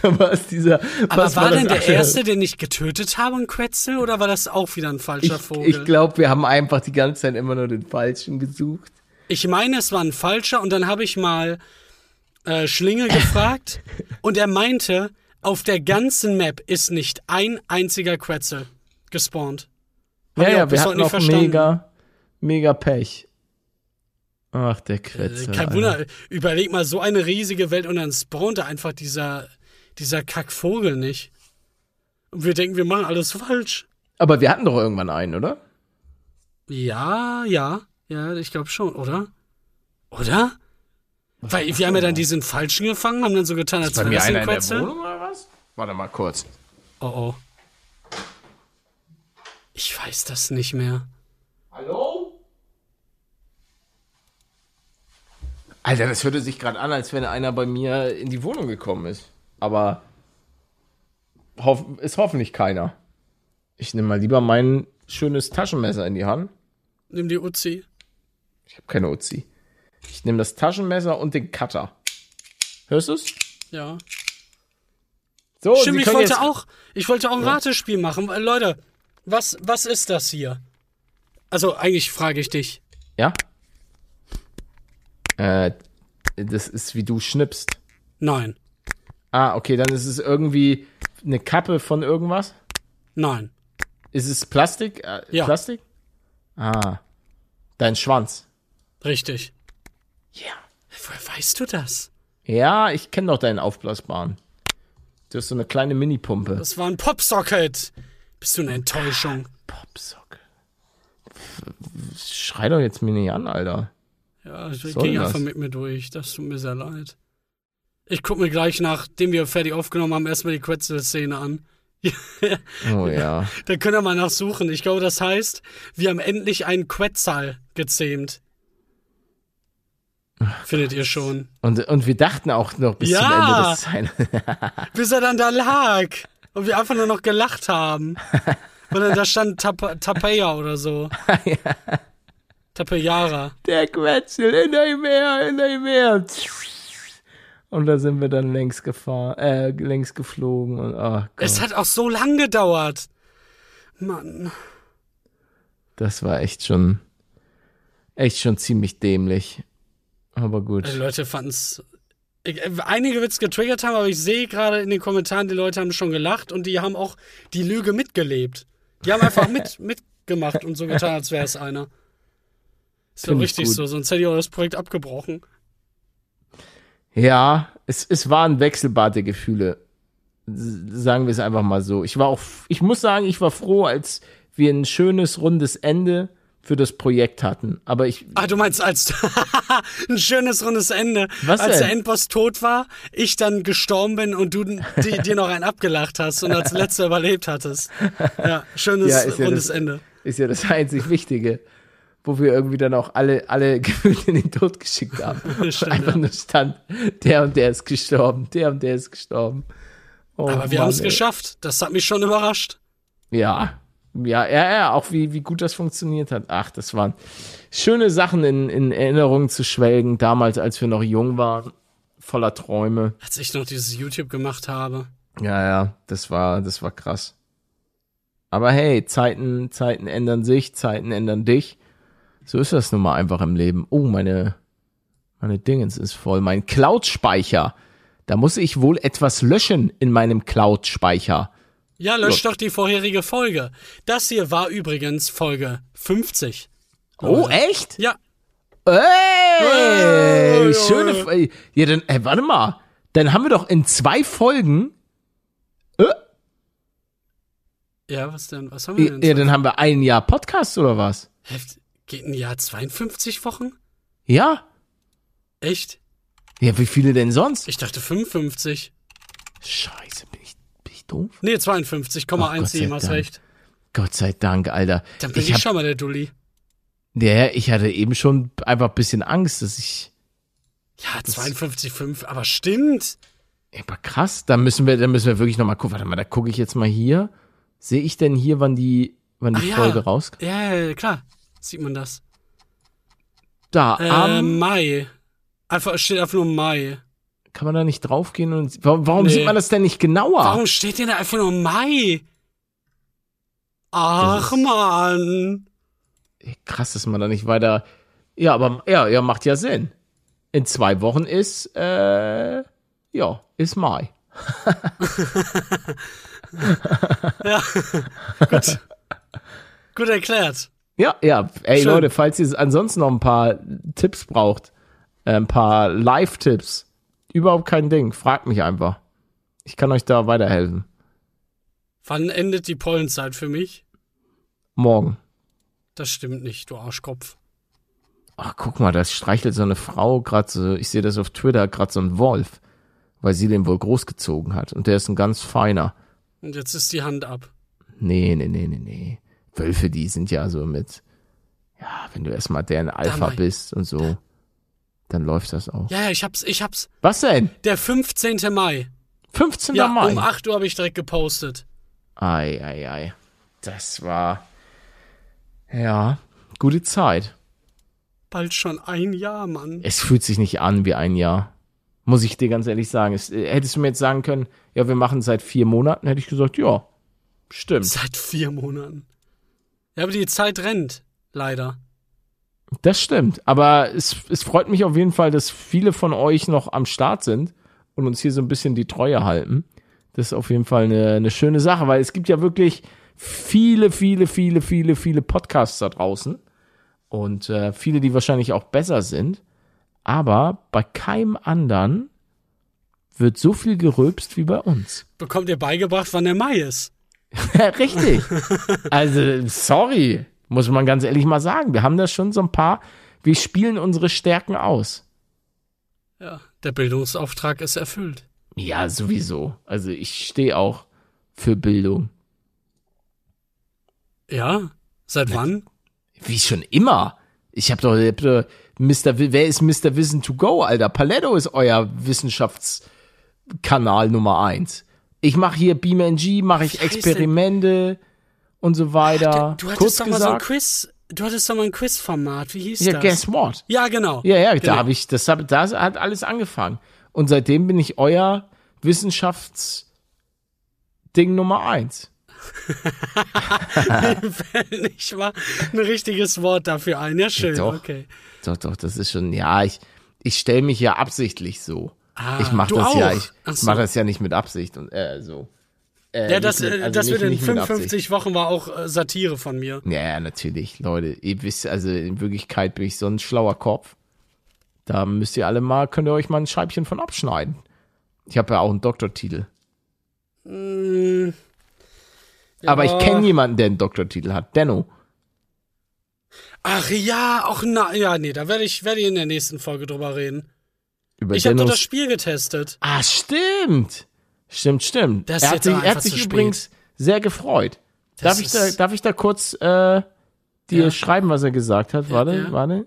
Da war es dieser. Aber war, war denn der erste, den ich getötet habe, ein Quetzel oder war das auch wieder ein falscher ich, Vogel? Ich glaube, wir haben einfach die ganze Zeit immer nur den falschen gesucht. Ich meine, es war ein falscher und dann habe ich mal äh, Schlinge gefragt und er meinte, auf der ganzen Map ist nicht ein einziger Quetzel gespawnt. Hab ja, ja, wir hatten auch verstanden. mega, mega Pech. Ach, der Quetzel. Äh, kein Wunder, überleg mal, so eine riesige Welt und dann spawnt da einfach dieser, dieser Kackvogel nicht. Und wir denken, wir machen alles falsch. Aber wir hatten doch irgendwann einen, oder? Ja, ja. Ja, ich glaube schon, oder? Oder? Weil wir haben ja dann diesen falschen gefangen, haben dann so getan, als wäre das ein. Wohnung oder was? Warte mal kurz. Oh oh. Ich weiß das nicht mehr. Hallo? Alter, das hörte sich gerade an, als wenn einer bei mir in die Wohnung gekommen ist. Aber hoff ist hoffentlich keiner. Ich nehme mal lieber mein schönes Taschenmesser in die Hand. Nimm die Uzi. Ich habe keine Uzi. Ich nehme das Taschenmesser und den Cutter. Hörst du's? Ja. So, Stimmt, ich wollte auch, ich wollte auch ein ja. Ratespiel machen. Leute, was, was ist das hier? Also, eigentlich frage ich dich. Ja? Äh, das ist wie du schnippst. Nein. Ah, okay, dann ist es irgendwie eine Kappe von irgendwas? Nein. Ist es Plastik? Äh, ja. Plastik? Ah. Dein Schwanz. Richtig. Ja. Yeah. Woher weißt du das? Ja, ich kenne doch deinen aufblasbaren. Du hast so eine kleine Mini-Pumpe. Das war ein Popsocket. Bist du eine Enttäuschung? Popsocket. Schrei doch jetzt mir nicht an, Alter. Ja, ich geh einfach mit mir durch. Das tut mir sehr leid. Ich guck mir gleich, nachdem wir fertig aufgenommen haben, erstmal die Quetzel-Szene an. oh ja. Da können wir mal nachsuchen. Ich glaube, das heißt, wir haben endlich einen Quetzal gezähmt. Findet ihr schon. Und, und wir dachten auch noch bis ja, zum Ende des Zeilen. bis er dann da lag. Und wir einfach nur noch gelacht haben. Und dann da stand Tap Tapaya oder so. ja. Tapejara. Der Quetzel in dem Meer, in dem Meer. Und da sind wir dann längs gefahren, äh, längs geflogen und oh Es hat auch so lang gedauert. Mann. Das war echt schon, echt schon ziemlich dämlich. Aber gut. Die Leute fanden es. Einige wird es getriggert haben, aber ich sehe gerade in den Kommentaren, die Leute haben schon gelacht und die haben auch die Lüge mitgelebt. Die haben einfach mit, mitgemacht und so getan, als wäre es einer. Ist doch richtig so, sonst hätte ich auch das Projekt abgebrochen. Ja, es, es waren wechselbare Gefühle. Sagen wir es einfach mal so. Ich war auch, ich muss sagen, ich war froh, als wir ein schönes, rundes Ende für das Projekt hatten. Aber ich. Ah, du meinst als ein schönes rundes Ende. Was als denn? der Endboss tot war, ich dann gestorben bin und du dir noch einen abgelacht hast und als letzter überlebt hattest. Ja, schönes Ja, rundes ja das, Ende. Ist ja das einzig Wichtige. Wo wir irgendwie dann auch alle, alle gefühlt in den Tod geschickt haben. Stimmt, Einfach ja. nur stand, der und der ist gestorben, der und der ist gestorben. Oh, Aber wir haben es geschafft. Das hat mich schon überrascht. Ja. Ja, ja, ja, auch wie, wie gut das funktioniert hat. Ach, das waren schöne Sachen in, in Erinnerungen zu schwelgen, damals, als wir noch jung waren, voller Träume. Als ich noch dieses YouTube gemacht habe. Ja, ja, das war, das war krass. Aber hey, Zeiten, Zeiten ändern sich, Zeiten ändern dich. So ist das nun mal einfach im Leben. Oh, meine, meine Dingens ist voll. Mein Cloud-Speicher. Da muss ich wohl etwas löschen in meinem Cloud-Speicher. Ja, lösch doch die vorherige Folge. Das hier war übrigens Folge 50. Oh, echt? Ja, Ey, Ey, schöne. F- ja, dann, ey, warte mal. Dann haben wir doch in zwei Folgen, äh, ja, was denn? Was haben wir denn? ja, dann haben wir ein Jahr Podcast oder was? Heft, geht ein Jahr 52 Wochen? Ja? Echt? Ja, wie viele denn sonst? Ich dachte 55. Scheiße, bin ich, bin ich doof? Nee, 52,17, Gott sei hast Dank. recht. Gott sei Dank, Alter. Dann bin ich, ich hab, schon mal der Dulli. ja, ich hatte eben schon einfach ein bisschen Angst, dass ich, Ja, 52,5, aber stimmt. aber krass, da müssen wir, da müssen wir wirklich nochmal gucken. Warte mal, da gucke ich jetzt mal hier. Sehe ich denn hier, wann die, wann die ja. Folge rauskommt? Ja, ja, klar. Sieht man das. Da, Äh, am, Mai. Einfach, steht einfach nur Mai. Kann man da nicht draufgehen und, warum, warum Nee. sieht man das denn nicht genauer? Warum steht denn da einfach nur Mai? Ach, Mann. Krass, dass man da nicht weiter. Ja, aber ja, ja, macht ja Sinn. In zwei Wochen ist, äh, ja, ist Mai. Ja. Gut. Gut erklärt. Ja, ja. Ey Schön. Leute, falls ihr ansonsten noch ein paar Tipps braucht, äh, ein paar Live-Tipps, überhaupt kein Ding. Fragt mich einfach. Ich kann euch da weiterhelfen. Wann endet die Pollenzeit für mich? Morgen. Das stimmt nicht, du Arschkopf. Ach, guck mal, da streichelt so eine Frau gerade so, ich sehe das auf Twitter, gerade so ein Wolf, weil sie den wohl großgezogen hat. Und der ist ein ganz feiner. Und jetzt ist die Hand ab. Nee, nee, nee, nee, nee. Wölfe, die sind ja so mit, ja, wenn du erstmal deren Alpha bist und so, dann läuft das auch. Ja, ja, ich hab's, ich hab's. Was denn? Der 15. Mai. 15. Ja, Mai. um 8 Uhr habe ich direkt gepostet. Ei, ei, ei. Das war, ja, gute Zeit. Bald schon ein Jahr, Mann. Es fühlt sich nicht an wie ein Jahr. Muss ich dir ganz ehrlich sagen. Es, äh, hättest du mir jetzt sagen können, ja, wir machen seit vier Monaten, hätte ich gesagt, ja, stimmt. Seit vier Monaten. Ja, aber die Zeit rennt. Leider. Das stimmt. Aber es, es freut mich auf jeden Fall, dass viele von euch noch am Start sind und uns hier so ein bisschen die Treue halten. Das ist auf jeden Fall eine, eine schöne Sache, weil es gibt ja wirklich viele, viele, viele, viele, viele Podcasts da draußen und äh, viele, die wahrscheinlich auch besser sind. Aber bei keinem anderen wird so viel gerülpst wie bei uns. Bekommt ihr beigebracht, wann der Mai ist? Richtig. Also, sorry, muss man ganz ehrlich mal sagen. Wir haben da schon so ein paar, wir spielen unsere Stärken aus. Ja, der Bildungsauftrag ist erfüllt. Ja, sowieso. Also ich stehe auch für Bildung. Ja? Seit wann? Wie schon immer. Ich habe doch, ich hab doch Mr. Wi- wer ist Mr. Wissen to go, Alter? Paletto ist euer Wissenschaftskanal Nummer eins. Ich mache hier BeamNG, mache ich Wie heißt Experimente und so weiter. du hattest Kurz doch mal so ein Quiz Du hattest doch mal ein Quizformat, wie hieß ja, das? Ja, Guess What? Ja, genau. Ja, ja, genau. da habe ich, das, hab, das hat alles angefangen. Und seitdem bin ich euer Wissenschaftsding Nummer eins. Fällt nicht mal ein richtiges Wort dafür ein. Ja, schön, doch, okay. Doch, doch, das ist schon, ja, ich, ich stelle mich ja absichtlich so. Ah, ich mache das auch? ja, ich so. mache das ja nicht mit Absicht und äh, so. Äh, ja, das, mit, also das wird in 55 Wochen war auch äh, Satire von mir. Ja, natürlich, Leute. Ihr wisst, also in Wirklichkeit bin ich so ein schlauer Kopf. Da müsst ihr alle mal, könnt ihr euch mal ein Scheibchen von abschneiden. Ich habe ja auch einen Doktortitel. Mm, ja. Aber ich kenne jemanden, der einen Doktortitel hat. Denno. Ach ja, auch na, ja, nee, da werde ich, werde ich in der nächsten Folge drüber reden. Über ich habe doch das Spiel getestet. Ah, stimmt. Stimmt, stimmt. Das er hat sich, er hat sich übrigens sehr gefreut. darf ich, da, darf ich da kurz äh, dir ja. schreiben, was er gesagt hat? Warte, ja. warte.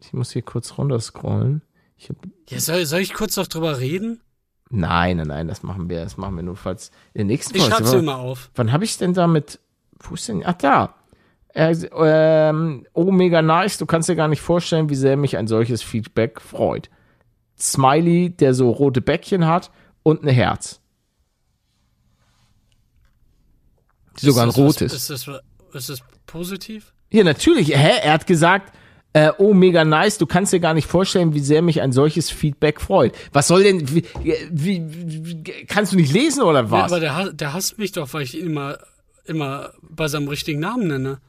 Ich muss hier kurz runterscrollen. Ich hab, ja, soll, soll ich kurz noch drüber reden? Nein, nein, nein, das machen wir, das machen wir nur falls in der nächsten Folge. Ich schreib's dir mal auf. Wann habe ich denn damit? Wo ist denn? Ach da. Äh, ähm, oh, mega nice. Du kannst dir gar nicht vorstellen, wie sehr mich ein solches Feedback freut. Smiley, der so rote Bäckchen hat und ein Herz. Sogar ein rotes. Ist, das, ist das positiv? Ja, natürlich. Hä? Er hat gesagt, äh, oh, mega nice, du kannst dir gar nicht vorstellen, wie sehr mich ein solches Feedback freut. Was soll denn, wie, wie, wie kannst du nicht lesen oder was? Ja, aber der, der hasst mich doch, weil ich ihn immer, immer bei seinem richtigen Namen nenne.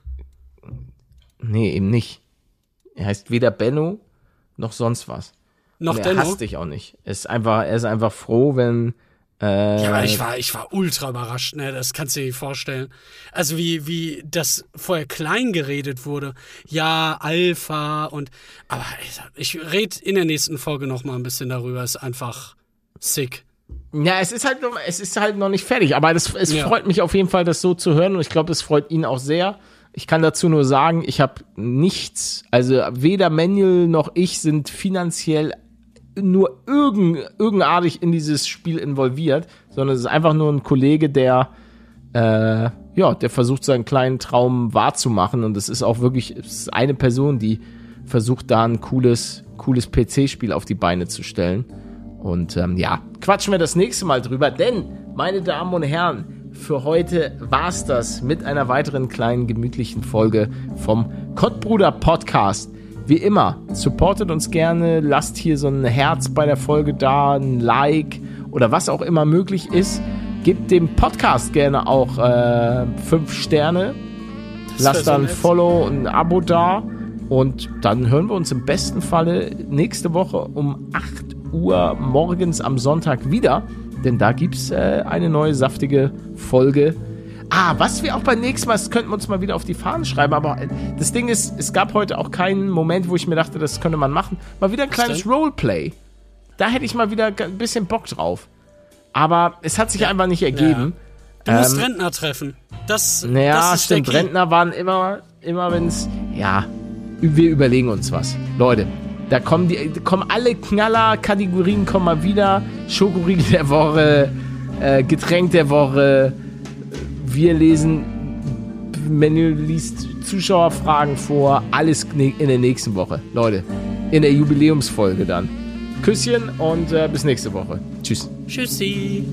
Nee, eben nicht. Er heißt weder Benno noch sonst was. Noch er hasst dich auch nicht. Er ist einfach, er ist einfach froh, wenn äh, ja, aber ich war, ich war ultra überrascht, ne? Das kannst du dir vorstellen. Also wie, wie das vorher klein geredet wurde. Ja, Alpha und, aber ich rede in der nächsten Folge noch mal ein bisschen darüber. Ist einfach sick. Ja, es ist halt noch, es ist halt noch nicht fertig, aber das, es ja. freut mich auf jeden Fall, das so zu hören und ich glaube, es freut ihn auch sehr. Ich kann dazu nur sagen, ich habe nichts, also weder Manuel noch ich sind finanziell nur irgend, irgendartig in dieses Spiel involviert, sondern es ist einfach nur ein Kollege, der äh, ja, der versucht seinen kleinen Traum wahrzumachen und es ist auch wirklich ist eine Person, die versucht da ein cooles cooles PC-Spiel auf die Beine zu stellen. Und ähm, ja, quatschen wir das nächste Mal drüber, denn meine Damen und Herren, für heute war's das mit einer weiteren kleinen gemütlichen Folge vom Kottbruder Podcast. Wie immer, supportet uns gerne, lasst hier so ein Herz bei der Folge da, ein Like oder was auch immer möglich ist. Gebt dem Podcast gerne auch äh, fünf Sterne. Das lasst dann ein Follow und ein Abo da. Und dann hören wir uns im besten Falle nächste Woche um 8 Uhr morgens am Sonntag wieder. Denn da gibt's äh, eine neue saftige Folge Ah, was wir auch beim nächsten Mal, das könnten wir uns mal wieder auf die Fahnen schreiben, aber äh, das Ding ist, es gab heute auch keinen Moment, wo ich mir dachte, das könnte man machen. Mal wieder ein kleines Roleplay. Da hätte ich mal wieder ein bisschen Bock drauf. Aber es hat sich ja. einfach nicht ergeben. Ja. Du musst ähm, Rentner treffen. Das, naja, das stimmt. Rentner waren immer, immer wenn es, ja, wir überlegen uns was. Leute, da kommen die, kommen alle Knaller-Kategorien kommen mal wieder. Schokoriegel der Woche, äh, Getränk der Woche, wir lesen, Menü liest Zuschauerfragen vor, alles in der nächsten Woche. Leute, in der Jubiläumsfolge dann. Küsschen und äh, bis nächste Woche. Tschüss. Tschüssi.